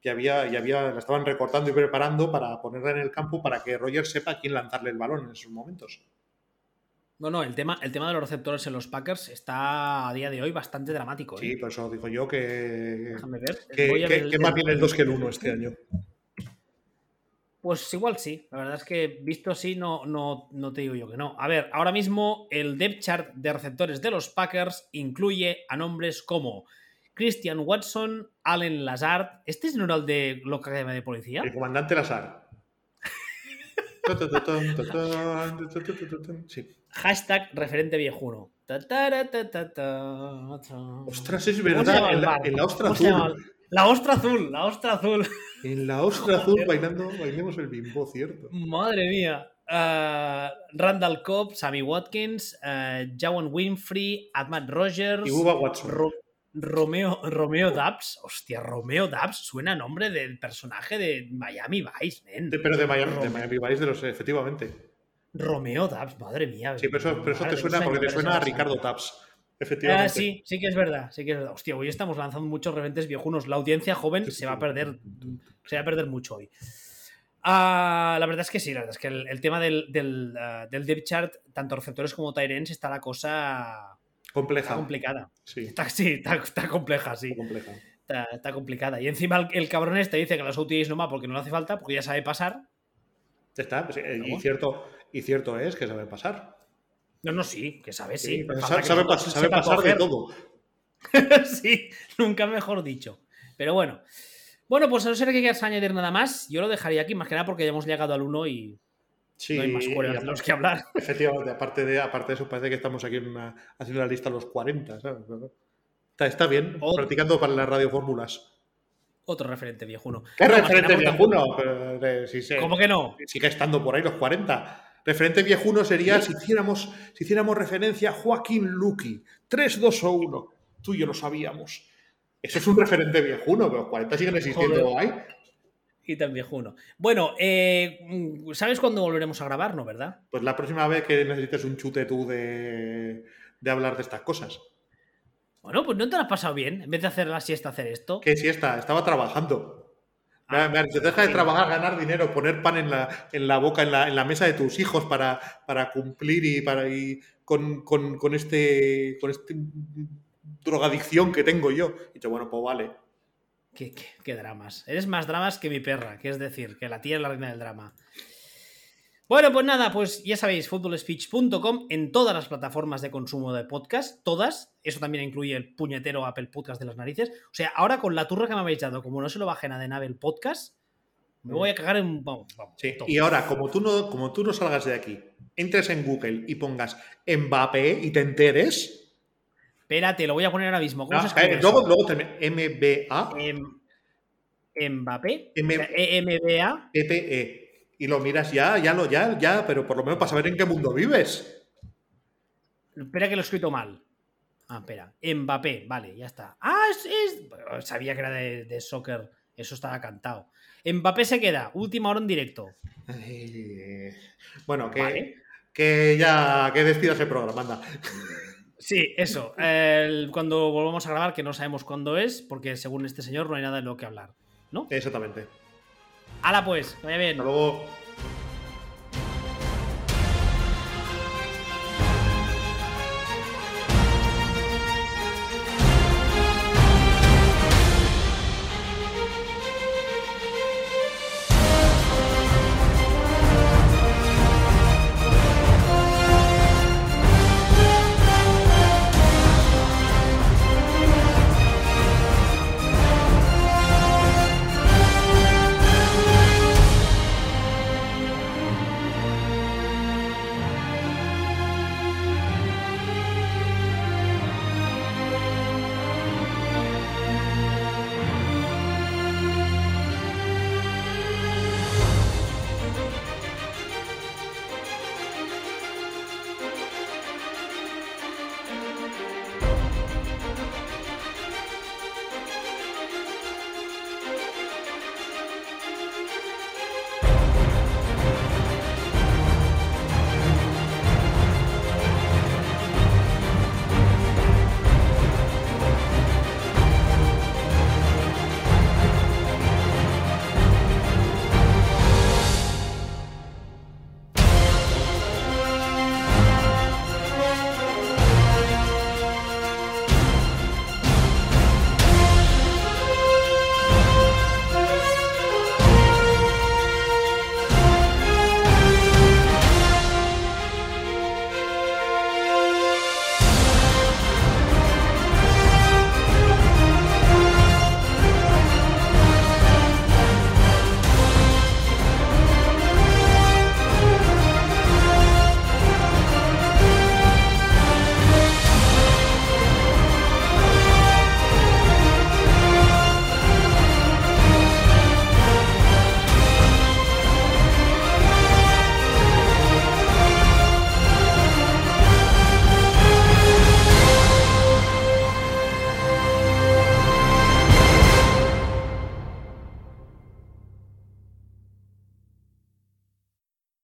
que había, y había, la estaban recortando y preparando para ponerla en el campo para que Roger sepa quién lanzarle el balón en esos momentos. No, no, el tema, el tema de los receptores en los Packers está a día de hoy bastante dramático. ¿eh? Sí, por eso digo yo que. Déjame ver. Que, más bien el 2 que el 1 este año. Pues igual sí, la verdad es que visto así no, no, no, te digo yo que no. A ver, ahora mismo el depth chart de receptores de los Packers incluye a nombres como Christian Watson, Allen Lazard. ¿Este es no era el de la Academia de Policía? El comandante Lazard. <laughs> sí. Hashtag referente viejuno. Ostras, es verdad, en la, en la ostra. La ostra azul, la ostra azul. En la ostra azul bailando, bailemos el bimbo, cierto. Madre mía. Uh, Randall Cobb, Sammy Watkins, uh, Jawan Winfrey, Admat Rogers. Y Uba Watson. Romeo, Romeo Dubs. Hostia, Romeo Dubs suena nombre del personaje de Miami Vice, men. pero de Miami, de Miami Vice, de los, efectivamente. Romeo Dubs, madre mía. Sí, pero eso, pero eso te suena porque te suena a Ricardo Dubs. Efectivamente. Ah, sí, sí que es verdad, sí que es verdad. Hostia, hoy estamos lanzando muchos referentes viejunos. La audiencia joven se va a perder, se va a perder mucho hoy. Ah, la verdad es que sí, la verdad es que el, el tema del, del, ah, del depth chart, tanto receptores como Tyrens, está la cosa compleja. está complicada. Sí, Está, sí, está, está compleja, sí. compleja. Está, está complicada. Y encima el, el cabrón este dice que las OTAs no va porque no le hace falta, porque ya sabe pasar. Está. pues, eh, y, cierto, y cierto es que sabe pasar. No, no, sí, que sabe, sí. Sí, sabe, que pasar de todo. <laughs> sí, nunca mejor dicho. Pero bueno. Bueno, pues a no ser que quieras añadir nada más, yo lo dejaría aquí, más que nada porque ya hemos llegado al 1 y Sí, no hay más cuerdas de los que hablar. <laughs> Efectivamente, aparte de, aparte de eso, parece que estamos aquí en una- haciendo la lista a los 40, ¿sabes? Está, está bien, practicando para las radiofórmulas. Otro referente viejuno. ¿Qué No, referente viejuno? Pero, eh, si se- ¿Cómo que no? sigue estando por ahí los 40. Referente viejuno sería si hiciéramos, si hiciéramos referencia a Joaquín Luqui. 3, 2 o 1. Tú y yo lo sabíamos. Eso es un referente viejuno, pero los 40 siguen existiendo ahí. Y tan viejuno. Bueno, eh, ¿sabes cuándo volveremos a grabar? No, ¿verdad? Pues la próxima vez que necesites un chute tú de, de hablar de estas cosas. Bueno, pues no te lo has pasado bien. En vez de hacer la siesta, hacer esto. Que si está, estaba trabajando. Me ha dicho, deja de trabajar, ganar dinero, poner pan en la, en la boca, en la, en la mesa de tus hijos para, para cumplir y para y con, con, con este con este drogadicción que tengo yo. Y dicho, bueno, pues vale. ¿Qué, qué, qué dramas. Eres más dramas que mi perra, que es decir, que la tía es la reina del drama. Bueno, pues nada, pues ya sabéis, footballspeech.com en todas las plataformas de consumo de podcast, todas. Eso también incluye el puñetero Apple Podcast de las narices. O sea, ahora con la turra que me habéis dado, como no se lo bajen a de el podcast, me voy a cagar en. Vamos, vamos, Sí. Y ahora, como tú, no, como tú no salgas de aquí, entres en Google y pongas Mbappé y te enteres. Espérate, lo voy a poner ahora mismo. ¿Cómo No, se escribe eh, luego, luego MBA, Em- Mbappé. M- O sea, EMBA. PPE. Y lo miras ya, ya, lo, ya, ya, pero por lo menos para saber en qué mundo vives. Espera que lo he escrito mal. Ah, espera. Mbappé, vale, ya está. Ah, es. es- Sabía que era de, de soccer. Eso estaba cantado. Mbappé se queda. Última hora en directo. Ay, Bueno, que, Vale. que ya que despidas el programa, anda. Sí, eso. El- cuando volvamos a grabar, que no sabemos cuándo es, porque según este señor no hay nada de lo que hablar. ¿No? Exactamente. Hala pues, vaya bien.